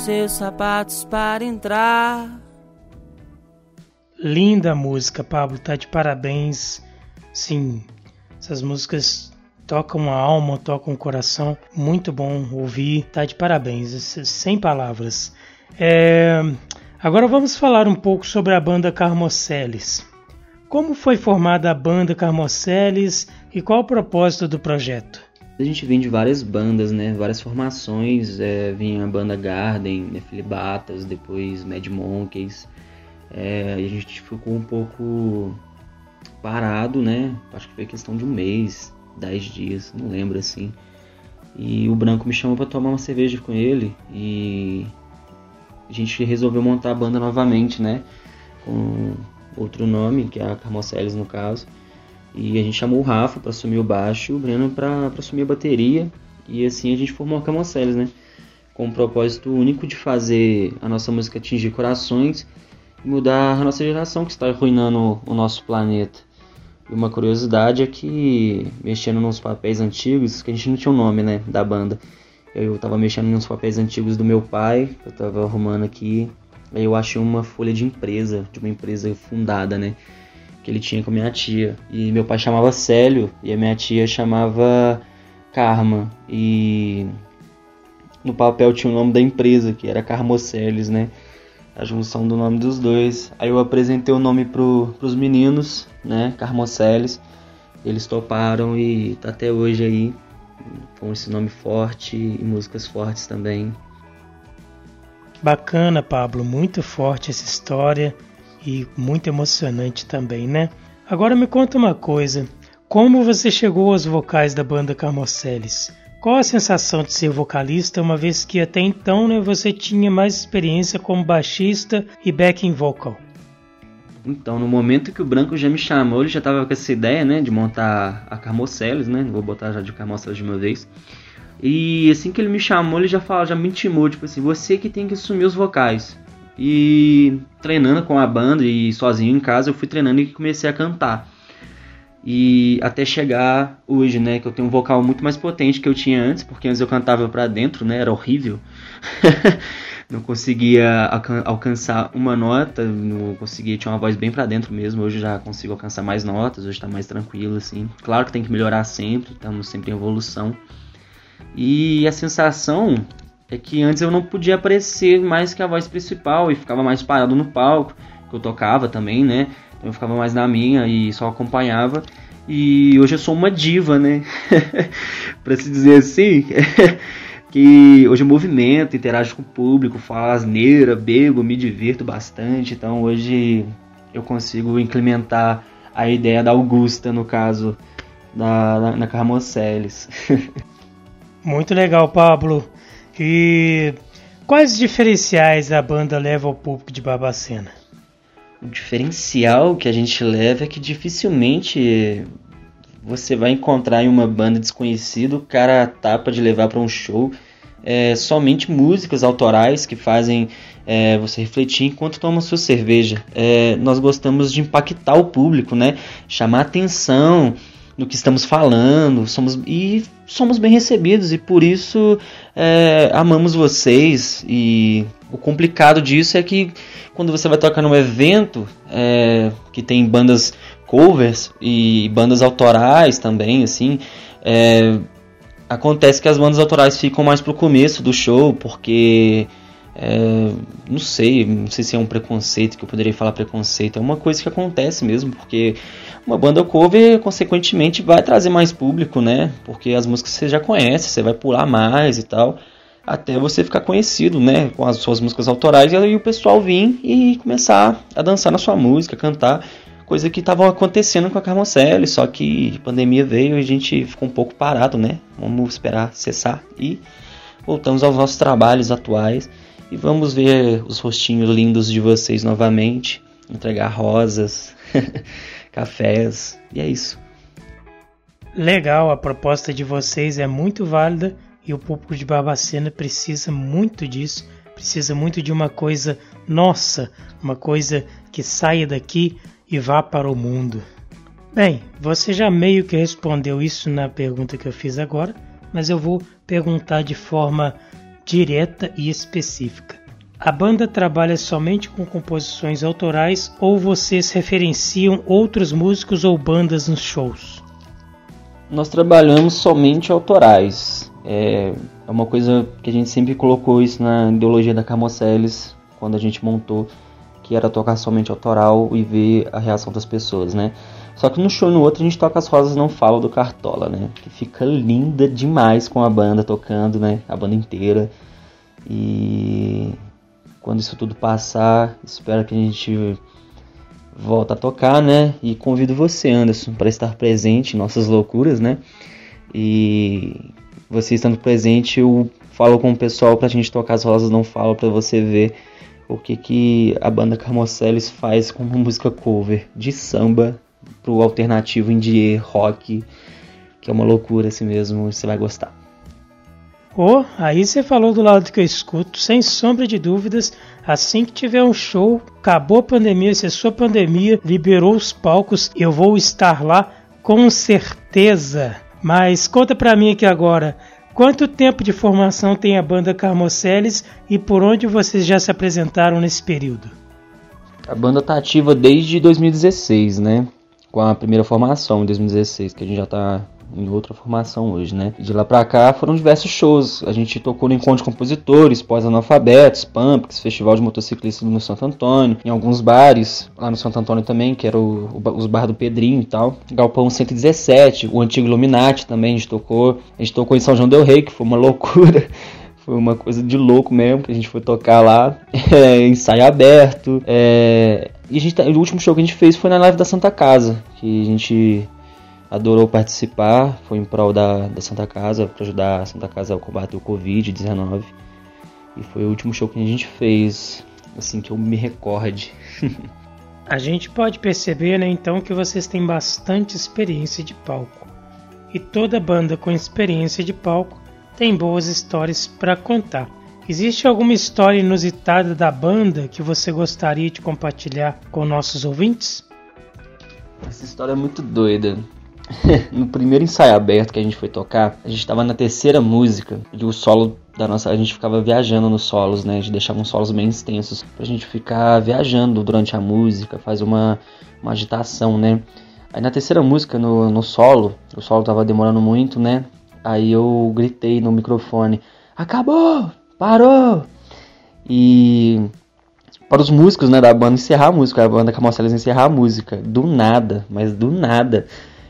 Speaker 4: Seus sapatos para entrar.
Speaker 2: Linda música, Pablo, tá de parabéns. Sim, essas músicas tocam a alma, tocam o coração. Muito bom ouvir, tá de parabéns, sem palavras. É... Agora vamos falar um pouco sobre a banda Carmoceles. Como foi formada a banda Carmoceles e qual o propósito do projeto?
Speaker 3: A gente vem de várias bandas, né? Várias formações. É, vinha a banda Garden, né? Filibatas, depois Mad Monkeys. É, a gente ficou um pouco parado, né? Acho que foi questão de um mês, dez dias, não lembro assim. E o Branco me chamou para tomar uma cerveja com ele e a gente resolveu montar a banda novamente, né? Com outro nome, que é a Carmoceles no caso. E a gente chamou o Rafa para assumir o baixo e o Breno para assumir a bateria. E assim a gente formou a Camoceles, né? Com o propósito único de fazer a nossa música atingir corações e mudar a nossa geração que está arruinando o nosso planeta. E uma curiosidade é que, mexendo nos papéis antigos, que a gente não tinha o um nome, né, da banda. Eu estava mexendo nos papéis antigos do meu pai, eu estava arrumando aqui. Aí eu achei uma folha de empresa, de uma empresa fundada, né? Que ele tinha com minha tia. E meu pai chamava Célio e a minha tia chamava Karma. E no papel tinha o nome da empresa, que era Carmoceles, né? A junção do nome dos dois. Aí eu apresentei o nome pro, pros meninos, né? Carmoceles. Eles toparam e tá até hoje aí com esse nome forte e músicas fortes também.
Speaker 2: Bacana, Pablo, muito forte essa história e muito emocionante também, né? Agora me conta uma coisa, como você chegou aos vocais da banda Carmoceles? Qual a sensação de ser vocalista, uma vez que até então né, você tinha mais experiência como baixista e backing vocal?
Speaker 3: Então, no momento que o Branco já me chamou, ele já tava com essa ideia, né, de montar a Carmoceles, né? Vou botar já de Carmoceles de uma vez. E assim que ele me chamou, ele já falou, já me intimou, tipo assim, você que tem que assumir os vocais. E treinando com a banda e sozinho em casa, eu fui treinando e comecei a cantar. E até chegar hoje, né, que eu tenho um vocal muito mais potente que eu tinha antes, porque antes eu cantava para dentro, né, era horrível. não conseguia alcançar uma nota, não conseguia, tinha uma voz bem para dentro mesmo. Hoje já consigo alcançar mais notas, hoje está mais tranquilo assim. Claro que tem que melhorar sempre, estamos sempre em evolução. E a sensação é que antes eu não podia aparecer mais que a voz principal e ficava mais parado no palco, que eu tocava também, né? Então eu ficava mais na minha e só acompanhava. E hoje eu sou uma diva, né? para se dizer assim. que hoje eu movimento, interajo com o público, falo asneira, bebo, me divirto bastante. Então hoje eu consigo implementar a ideia da Augusta, no caso, da, na, na Carmoceles.
Speaker 2: Muito legal, Pablo. E quais diferenciais a banda leva ao público de Barbacena?
Speaker 3: O diferencial que a gente leva é que dificilmente você vai encontrar em uma banda desconhecida o cara tapa de levar para um show é, somente músicas autorais que fazem é, você refletir enquanto toma sua cerveja. É, nós gostamos de impactar o público, né? Chamar atenção no que estamos falando, somos e somos bem recebidos e por isso é, amamos vocês. E o complicado disso é que quando você vai tocar num evento é, que tem bandas covers e bandas autorais também, assim, é, Acontece que as bandas autorais ficam mais pro começo do show, porque. É, não sei, não sei se é um preconceito, que eu poderia falar preconceito, é uma coisa que acontece mesmo, porque uma banda cover, consequentemente, vai trazer mais público, né? Porque as músicas você já conhece, você vai pular mais e tal, até você ficar conhecido, né? Com as suas músicas autorais, e aí o pessoal vir e começar a dançar na sua música, cantar coisa que estava acontecendo com a Carmocelli, só que a pandemia veio e a gente ficou um pouco parado, né? Vamos esperar cessar e voltamos aos nossos trabalhos atuais e vamos ver os rostinhos lindos de vocês novamente, entregar rosas, cafés, e é isso.
Speaker 2: Legal, a proposta de vocês é muito válida e o público de Barbacena precisa muito disso, precisa muito de uma coisa nossa, uma coisa que saia daqui e vá para o mundo? Bem, você já meio que respondeu isso na pergunta que eu fiz agora, mas eu vou perguntar de forma direta e específica. A banda trabalha somente com composições autorais ou vocês referenciam outros músicos ou bandas nos shows?
Speaker 3: Nós trabalhamos somente autorais. É, é uma coisa que a gente sempre colocou isso na ideologia da Camoceles quando a gente montou que era tocar somente autoral e ver a reação das pessoas, né? Só que no show no outro a gente toca As Rosas Não Falam do Cartola, né? Que fica linda demais com a banda tocando, né? A banda inteira. E quando isso tudo passar, espero que a gente volta a tocar, né? E convido você, Anderson, para estar presente em nossas loucuras, né? E você estando presente, eu falo com o pessoal pra gente tocar As Rosas Não Falam para você ver o que, que a banda Carmoceles faz com uma música cover de samba pro alternativo indie rock, que é uma loucura assim mesmo, você vai gostar.
Speaker 2: Oh, aí você falou do lado que eu escuto, sem sombra de dúvidas, assim que tiver um show, acabou a pandemia, cessou a pandemia, liberou os palcos, eu vou estar lá com certeza. Mas conta pra mim aqui agora, Quanto tempo de formação tem a banda Carmoceles e por onde vocês já se apresentaram nesse período?
Speaker 3: A banda está ativa desde 2016, né? Com a primeira formação em 2016, que a gente já está em outra formação hoje, né? De lá pra cá foram diversos shows. A gente tocou no Encontro de Compositores, Pós-Analfabetos, Pumps, Festival de Motociclistas no Santo Antônio, em alguns bares, lá no Santo Antônio também, que era o, o, os bares do Pedrinho e tal. Galpão 117, o antigo Illuminati também a gente tocou. A gente tocou em São João Del Rei, que foi uma loucura. Foi uma coisa de louco mesmo, que a gente foi tocar lá, é, ensaio aberto. É, e a gente, tá, o último show que a gente fez foi na live da Santa Casa, que a gente adorou participar, foi em prol da, da Santa Casa, para ajudar a Santa Casa a combater o Covid-19. E foi o último show que a gente fez, assim, que eu me recorde.
Speaker 2: a gente pode perceber, né, então, que vocês têm bastante experiência de palco. E toda banda com experiência de palco tem boas histórias para contar. Existe alguma história inusitada da banda que você gostaria de compartilhar com nossos ouvintes?
Speaker 3: Essa história é muito doida. no primeiro ensaio aberto que a gente foi tocar, a gente estava na terceira música e o solo da nossa. A gente ficava viajando nos solos, né? A gente deixava uns solos bem extensos pra gente ficar viajando durante a música, fazer uma, uma agitação, né? Aí na terceira música, no, no solo, o solo tava demorando muito, né? Aí eu gritei no microfone: Acabou! Parou! E para os músicos né, da banda encerrar a música, a banda Camocelas encerrar a música. Do nada, mas do nada.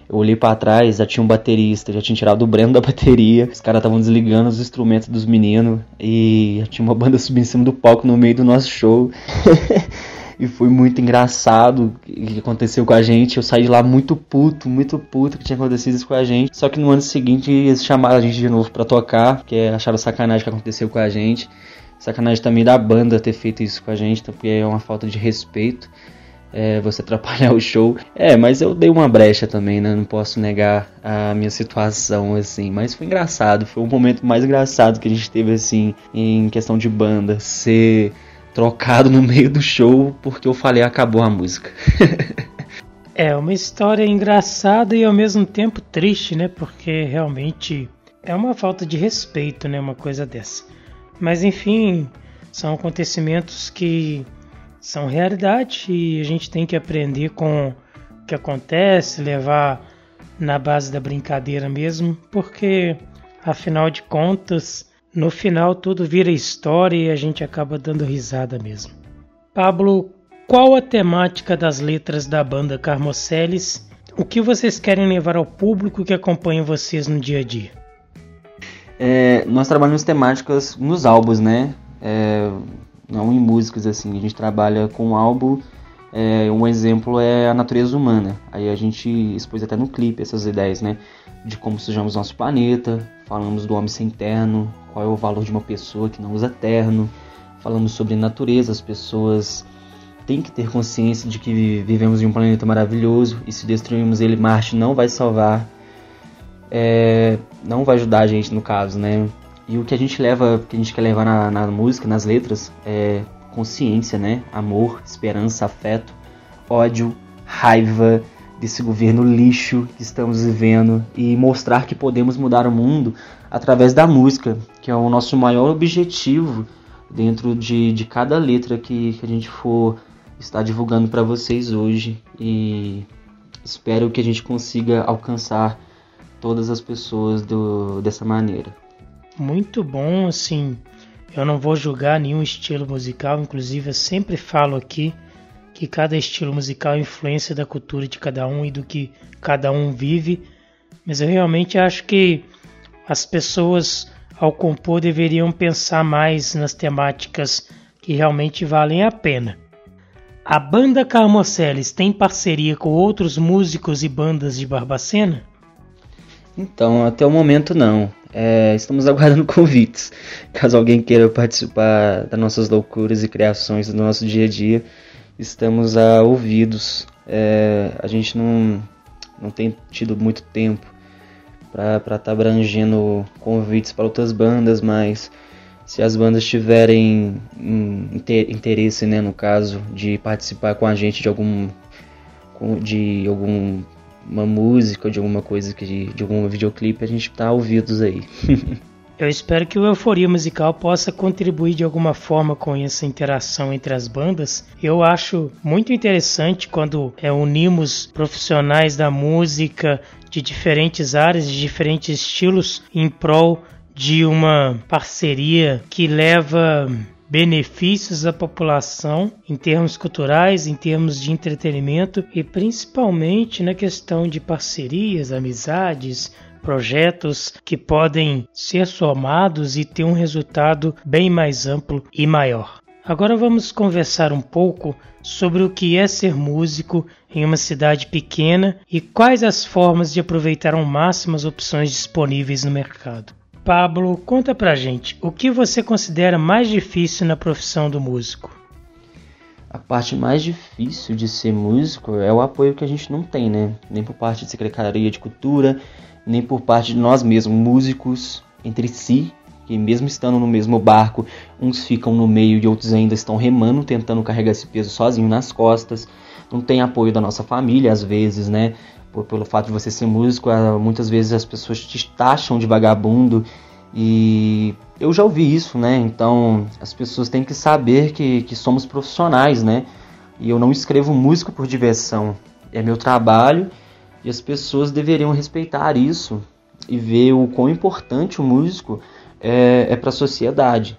Speaker 3: Eu olhei para trás, já tinha um baterista, já tinha tirado o Breno da bateria. Os caras estavam desligando os instrumentos dos meninos e tinha uma banda subindo em cima do palco no meio do nosso show. e foi muito engraçado o que aconteceu com a gente. Eu saí de lá muito puto, muito puto que tinha acontecido isso com a gente. Só que no ano seguinte eles chamaram a gente de novo para tocar, porque acharam sacanagem que aconteceu com a gente. Sacanagem também da banda ter feito isso com a gente, porque é uma falta de respeito é, você atrapalhar o show. É, mas eu dei uma brecha também, né? Não posso negar a minha situação, assim. Mas foi engraçado, foi o momento mais engraçado que a gente teve, assim, em questão de banda. Ser trocado no meio do show porque eu falei acabou a música.
Speaker 2: é uma história engraçada e ao mesmo tempo triste, né? Porque realmente é uma falta de respeito, né? Uma coisa dessa. Mas enfim, são acontecimentos que são realidade e a gente tem que aprender com o que acontece, levar na base da brincadeira mesmo, porque afinal de contas, no final tudo vira história e a gente acaba dando risada mesmo. Pablo, qual a temática das letras da banda Carmoceles? O que vocês querem levar ao público que acompanha vocês no dia a dia?
Speaker 3: É, nós trabalhamos temáticas nos álbuns, né? É, não em músicas assim. A gente trabalha com álbum. É, um exemplo é a natureza humana. Aí a gente expôs até no clipe essas ideias, né? De como sujamos nosso planeta, falamos do homem sem terno, qual é o valor de uma pessoa que não usa terno, falamos sobre natureza, as pessoas têm que ter consciência de que vivemos em um planeta maravilhoso e se destruirmos ele, Marte não vai salvar, é, não vai ajudar a gente no caso, né? E o que a gente leva, que a gente quer levar na, na música, nas letras, é consciência, né? Amor, esperança, afeto, ódio, raiva desse governo lixo que estamos vivendo e mostrar que podemos mudar o mundo através da música, que é o nosso maior objetivo dentro de, de cada letra que, que a gente for estar divulgando para vocês hoje e espero que a gente consiga alcançar todas as pessoas do, dessa maneira
Speaker 2: muito bom, assim. Eu não vou julgar nenhum estilo musical, inclusive eu sempre falo aqui que cada estilo musical é influência da cultura de cada um e do que cada um vive, mas eu realmente acho que as pessoas ao compor deveriam pensar mais nas temáticas que realmente valem a pena. A banda Carmoceles tem parceria com outros músicos e bandas de Barbacena?
Speaker 3: Então, até o momento não. É, estamos aguardando convites. Caso alguém queira participar das nossas loucuras e criações do nosso dia a dia, estamos a ouvidos. É, a gente não, não tem tido muito tempo para estar tá abrangendo convites para outras bandas, mas se as bandas tiverem interesse, né, no caso, de participar com a gente de algum de algum uma música, de alguma coisa que de, de algum videoclipe, a gente tá ouvidos aí.
Speaker 2: Eu espero que o Euforia Musical possa contribuir de alguma forma com essa interação entre as bandas. Eu acho muito interessante quando é, unimos profissionais da música de diferentes áreas, de diferentes estilos, em prol de uma parceria que leva benefícios à população em termos culturais, em termos de entretenimento e principalmente na questão de parcerias, amizades, projetos que podem ser somados e ter um resultado bem mais amplo e maior. Agora vamos conversar um pouco sobre o que é ser músico em uma cidade pequena e quais as formas de aproveitar ao máximo as opções disponíveis no mercado. Pablo, conta pra gente, o que você considera mais difícil na profissão do músico?
Speaker 3: A parte mais difícil de ser músico é o apoio que a gente não tem, né? Nem por parte da Secretaria de Cultura, nem por parte de nós mesmos, músicos entre si, que mesmo estando no mesmo barco, uns ficam no meio e outros ainda estão remando, tentando carregar esse peso sozinho nas costas. Não tem apoio da nossa família, às vezes, né? Por, pelo fato de você ser músico, ah, muitas vezes as pessoas te taxam de vagabundo e eu já ouvi isso, né? Então as pessoas têm que saber que, que somos profissionais, né? E eu não escrevo música por diversão, é meu trabalho e as pessoas deveriam respeitar isso e ver o quão importante o músico é, é para a sociedade,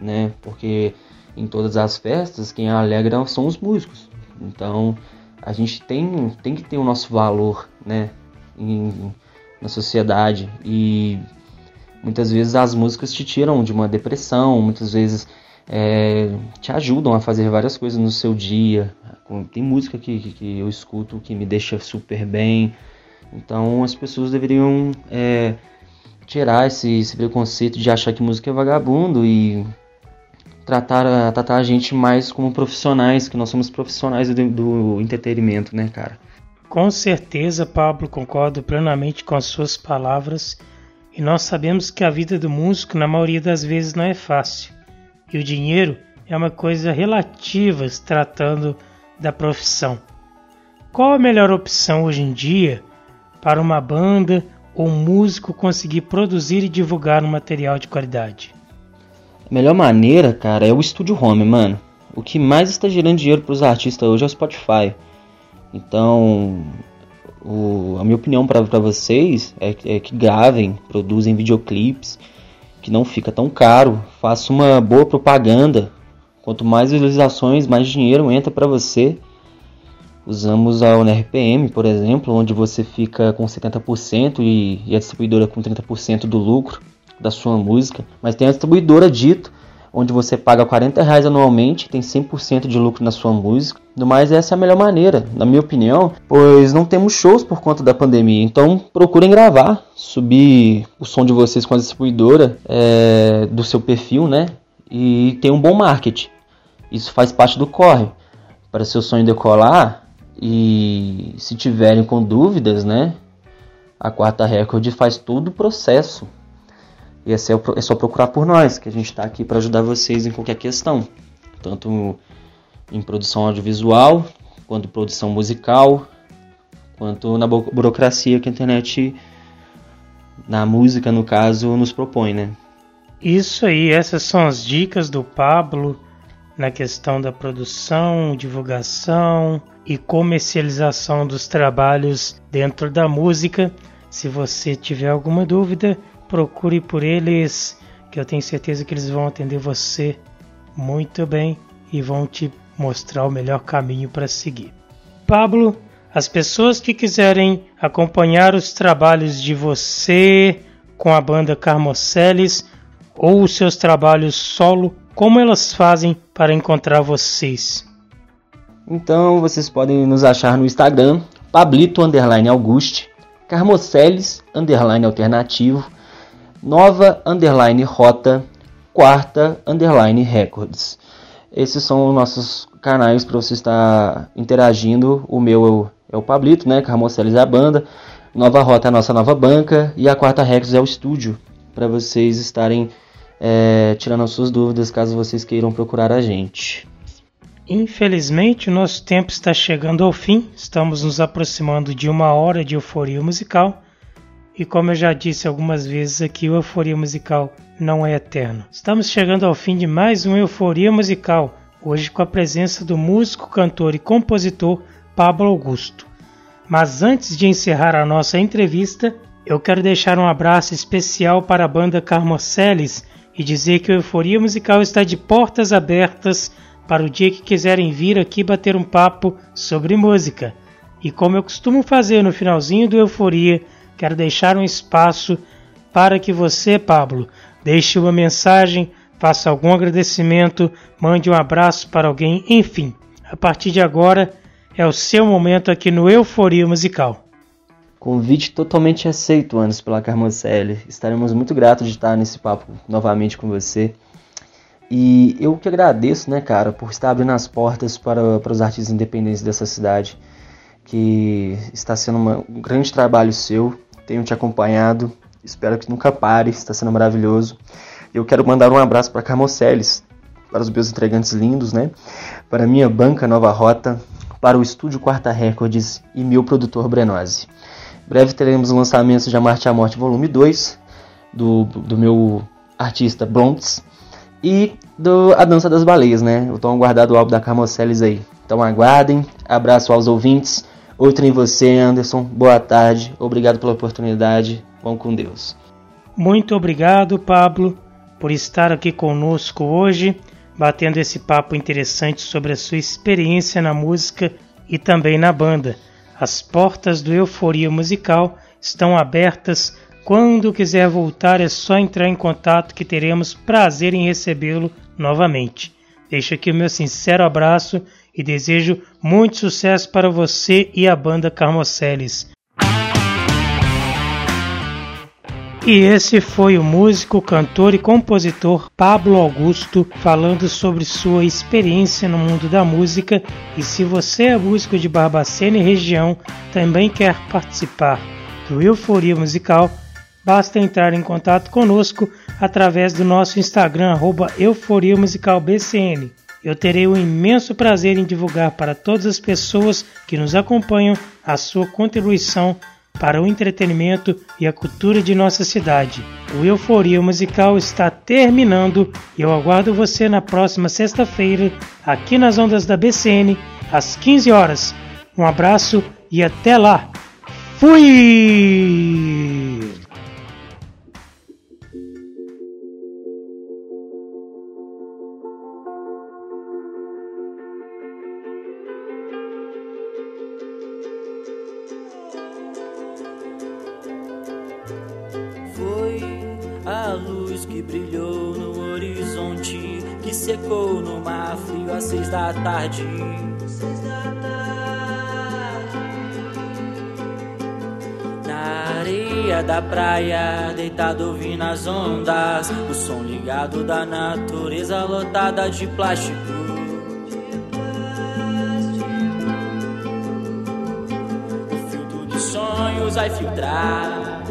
Speaker 3: né? Porque em todas as festas quem alegra são os músicos. Então a gente tem, tem que ter o nosso valor, né? Em, na sociedade e Muitas vezes as músicas te tiram de uma depressão, muitas vezes é, te ajudam a fazer várias coisas no seu dia. Tem música que, que eu escuto que me deixa super bem. Então as pessoas deveriam é, tirar esse, esse, preconceito de achar que música é vagabundo e tratar, tratar a gente mais como profissionais, que nós somos profissionais do, do entretenimento, né, cara?
Speaker 2: Com certeza, Pablo, concordo plenamente com as suas palavras. E nós sabemos que a vida do músico, na maioria das vezes, não é fácil. E o dinheiro é uma coisa relativa se tratando da profissão. Qual a melhor opção hoje em dia para uma banda ou um músico conseguir produzir e divulgar um material de qualidade?
Speaker 3: Melhor maneira, cara, é o estúdio home, mano. O que mais está gerando dinheiro para os artistas hoje é o Spotify. Então, o, a minha opinião para vocês é, é, que gravem, produzem videoclipes, que não fica tão caro, faça uma boa propaganda. Quanto mais visualizações, mais dinheiro entra para você. Usamos a UNRPM, por exemplo, onde você fica com 70% e, e a distribuidora com 30% do lucro da sua música. Mas tem a distribuidora dito onde você paga 40 reais anualmente, tem 100% de lucro na sua música. Mas essa é a melhor maneira, na minha opinião, pois não temos shows por conta da pandemia. Então procurem gravar, subir o som de vocês com a distribuidora é, do seu perfil, né? E ter um bom marketing. Isso faz parte do corre. Para seu sonho decolar e se tiverem com dúvidas, né? A quarta recorde faz todo o processo e é só, é só procurar por nós, que a gente está aqui para ajudar vocês em qualquer questão, tanto em produção audiovisual, quanto produção musical, quanto na burocracia que a internet, na música no caso, nos propõe, né?
Speaker 2: Isso aí, essas são as dicas do Pablo na questão da produção, divulgação e comercialização dos trabalhos dentro da música. Se você tiver alguma dúvida, procure por eles, que eu tenho certeza que eles vão atender você muito bem e vão te mostrar o melhor caminho para seguir. Pablo, as pessoas que quiserem acompanhar os trabalhos de você com a banda Carmoceles ou os seus trabalhos solo, como elas fazem para encontrar vocês?
Speaker 3: Então vocês podem nos achar no Instagram, Pablito Auguste, Carmoceles Alternativo nova underline rota, quarta underline records. Esses são os nossos canais para você estar interagindo. O meu é o Pablito, né? Carmoceles é a banda. Nova Rota é a nossa nova banca. E a Quarta Records é o estúdio. Para vocês estarem é, tirando as suas dúvidas caso vocês queiram procurar a gente.
Speaker 2: Infelizmente, o nosso tempo está chegando ao fim. Estamos nos aproximando de uma hora de euforia musical. E como eu já disse algumas vezes aqui, o Euforia Musical não é eterno. Estamos chegando ao fim de mais um Euforia Musical, hoje com a presença do músico, cantor e compositor Pablo Augusto. Mas antes de encerrar a nossa entrevista, eu quero deixar um abraço especial para a banda Carmoceles e dizer que o Euforia Musical está de portas abertas para o dia que quiserem vir aqui bater um papo sobre música. E como eu costumo fazer no finalzinho do Euforia, quero deixar um espaço para que você, Pablo, deixe uma mensagem, faça algum agradecimento, mande um abraço para alguém, enfim. A partir de agora é o seu momento aqui no Euforia Musical.
Speaker 3: Convite totalmente aceito, Anos, pela Carmocelli. Estaremos muito gratos de estar nesse papo novamente com você. E eu que agradeço, né, cara, por estar abrindo as portas para, para os artistas independentes dessa cidade, que está sendo uma, um grande trabalho seu. Tenho te acompanhado, espero que nunca pare, está sendo maravilhoso. Eu quero mandar um abraço para Carmoceles, para os meus entregantes lindos, né? Para minha banca Nova Rota, para o estúdio Quarta Records e meu produtor Brenose breve teremos o lançamento de A Marte a Morte Volume 2, do, do meu artista Bronx, e do A Dança das Baleias, né? Eu tô aguardado o álbum da Carmoceles aí. Então aguardem, abraço aos ouvintes, outro em você, Anderson, boa tarde, obrigado pela oportunidade, vão com Deus.
Speaker 2: Muito obrigado, Pablo, por estar aqui conosco hoje, batendo esse papo interessante sobre a sua experiência na música e também na banda. As portas do Euforia Musical estão abertas. Quando quiser voltar, é só entrar em contato que teremos prazer em recebê-lo novamente. Deixo aqui o meu sincero abraço e desejo muito sucesso para você e a banda Carmoceles. E esse foi o músico, cantor e compositor Pablo Augusto falando sobre sua experiência no mundo da música. E se você é músico de Barbacena e região, também quer participar do Euforia Musical, basta entrar em contato conosco através do nosso Instagram Euforia Musical BCN. Eu terei o imenso prazer em divulgar para todas as pessoas que nos acompanham a sua contribuição para o entretenimento e a cultura de nossa cidade. O Euforia Musical está terminando e eu aguardo você na próxima sexta-feira, aqui nas ondas da BCN, às 15 horas. Um abraço e até lá! Fui!
Speaker 4: Areia da praia, deitado ouvindo as ondas, o som ligado da natureza lotada de plástico. O filtro de sonhos vai filtrar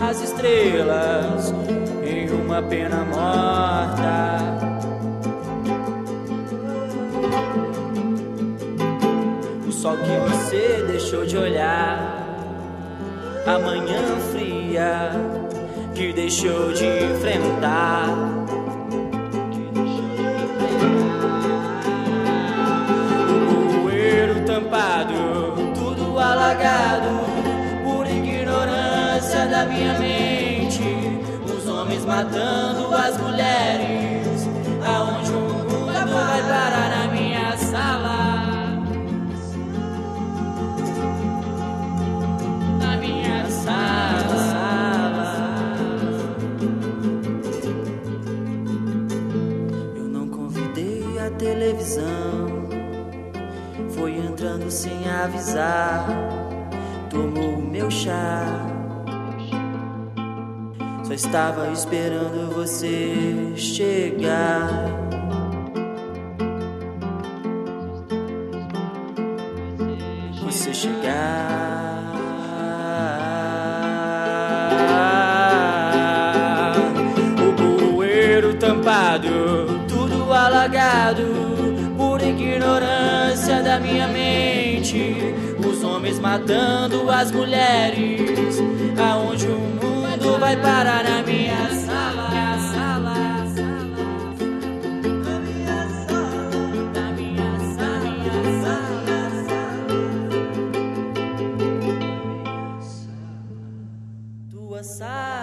Speaker 4: as estrelas em uma pena morta. sol que você deixou de olhar, a manhã fria que deixou de enfrentar. O poeiro tampado, tudo alagado por ignorância da minha mente. Os homens matando as mulheres, sem avisar, tomou o meu chá. Só estava esperando você chegar. homens matando as mulheres. Aonde o mundo vai parar na minha sala? Na sala, na minha sala, minha sala, Tua sala.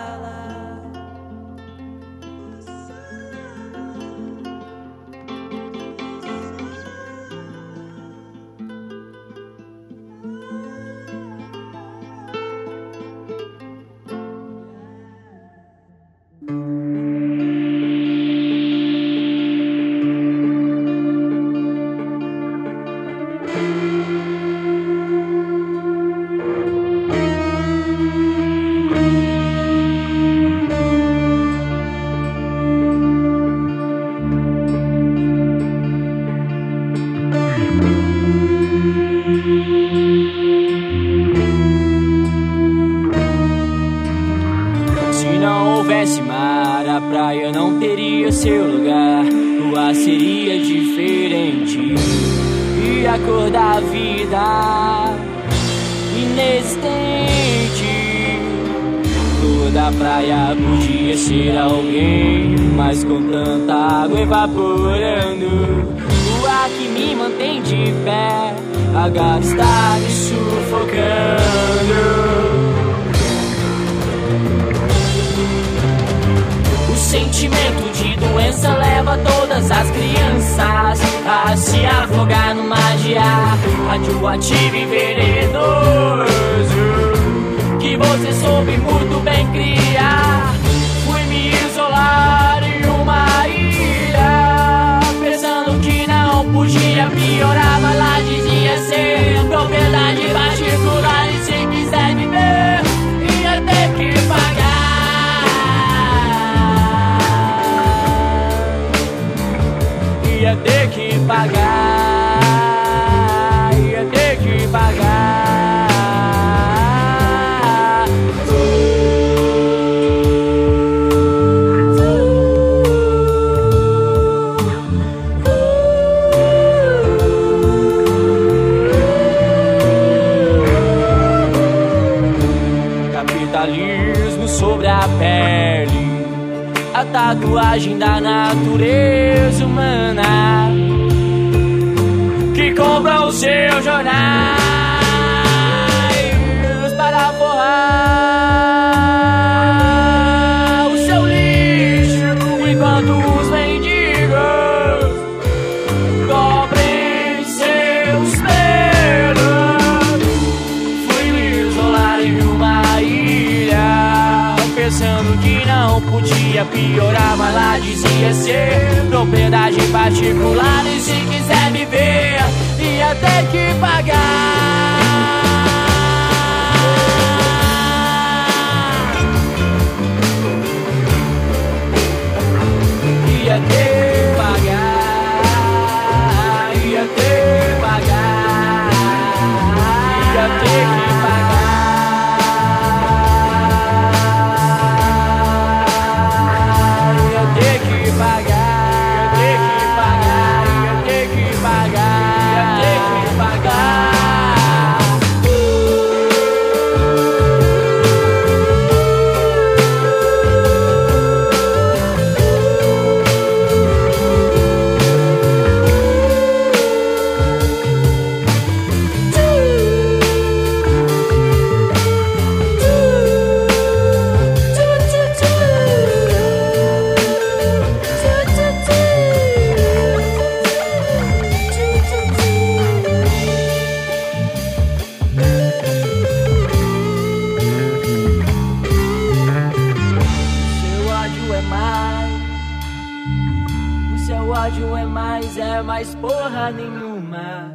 Speaker 4: Seu ódio é mais, é mais porra nenhuma.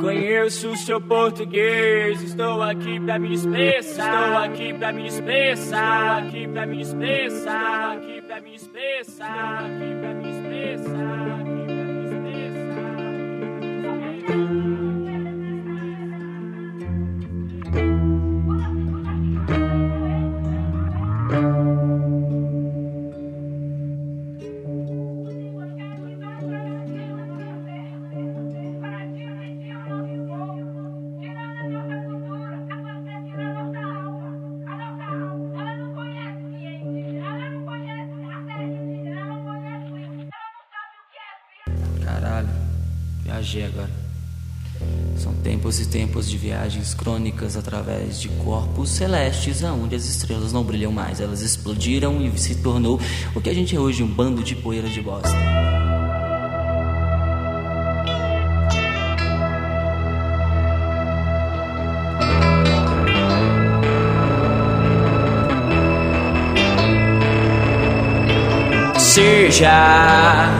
Speaker 4: Conheço o seu português, estou aqui pra me expressar. Estou aqui pra me expressar. Estou aqui pra me expressar. Estou aqui pra me expressar. Estou aqui pra me expressar. Aqui pra me
Speaker 5: Caralho, tempos e tempos de viagens crônicas através de corpos celestes, aonde as estrelas não brilham mais. Elas explodiram e se tornou o que a gente é hoje, um bando de poeira de bosta.
Speaker 4: Seja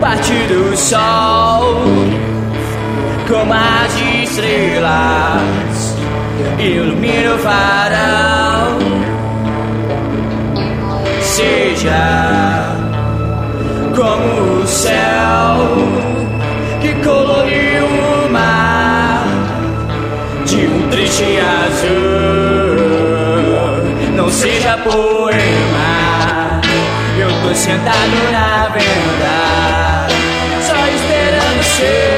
Speaker 4: parte do sol, como as estrelas ilumina o farol. Seja como o céu que coloriu o mar de um triste azul. Não seja poema, eu tô sentado na venda, só esperando ser.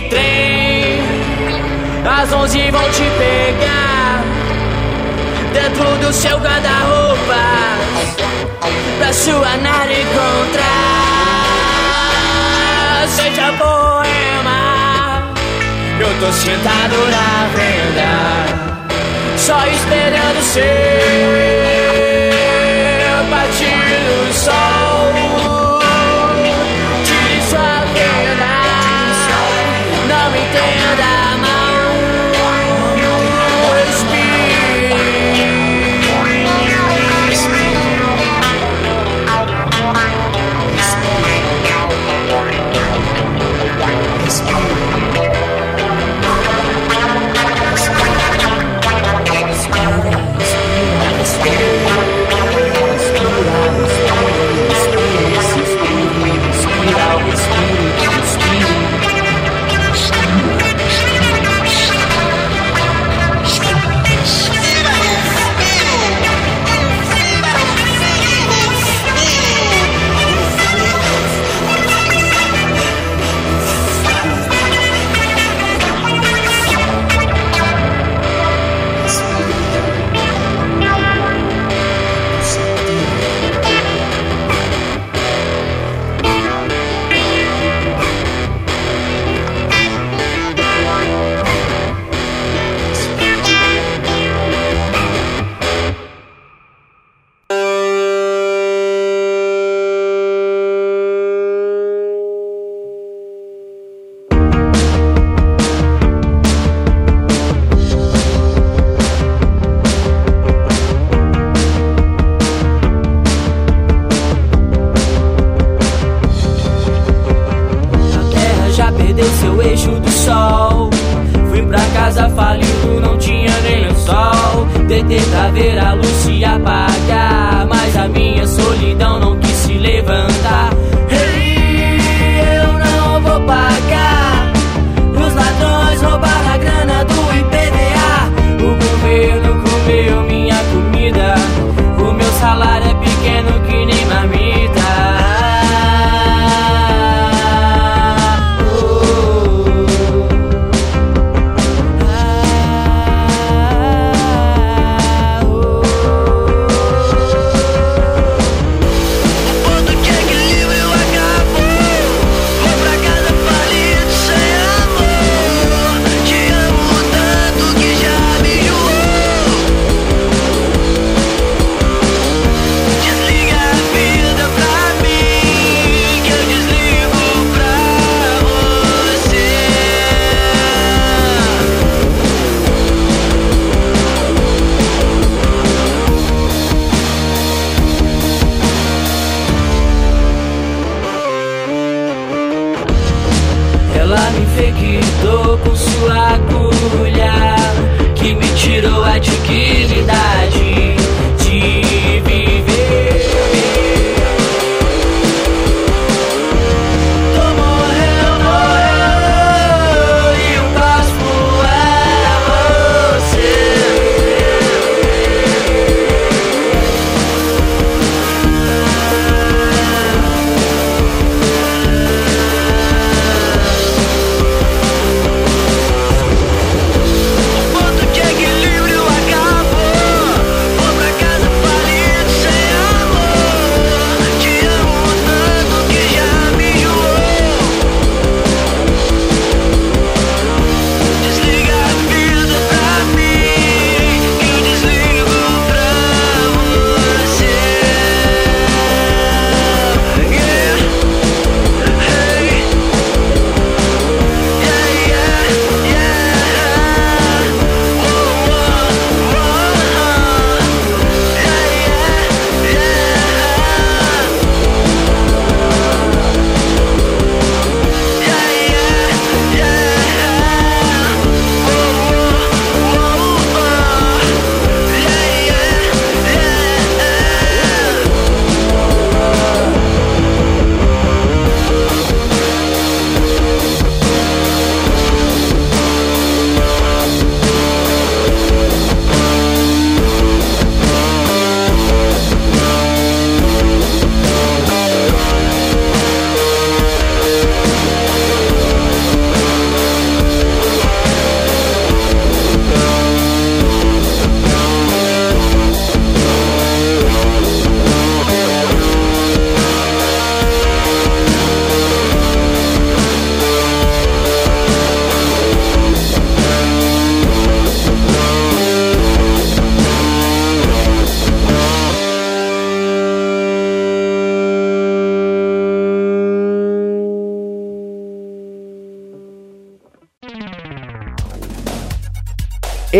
Speaker 4: de trem. Às 11 vão te pegar dentro do seu guarda-roupa pra sua nada encontrar. Seja poema, eu tô sentado na venda, só esperando ser.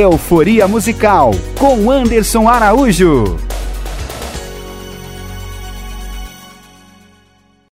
Speaker 1: Euforia Musical com Anderson Araújo.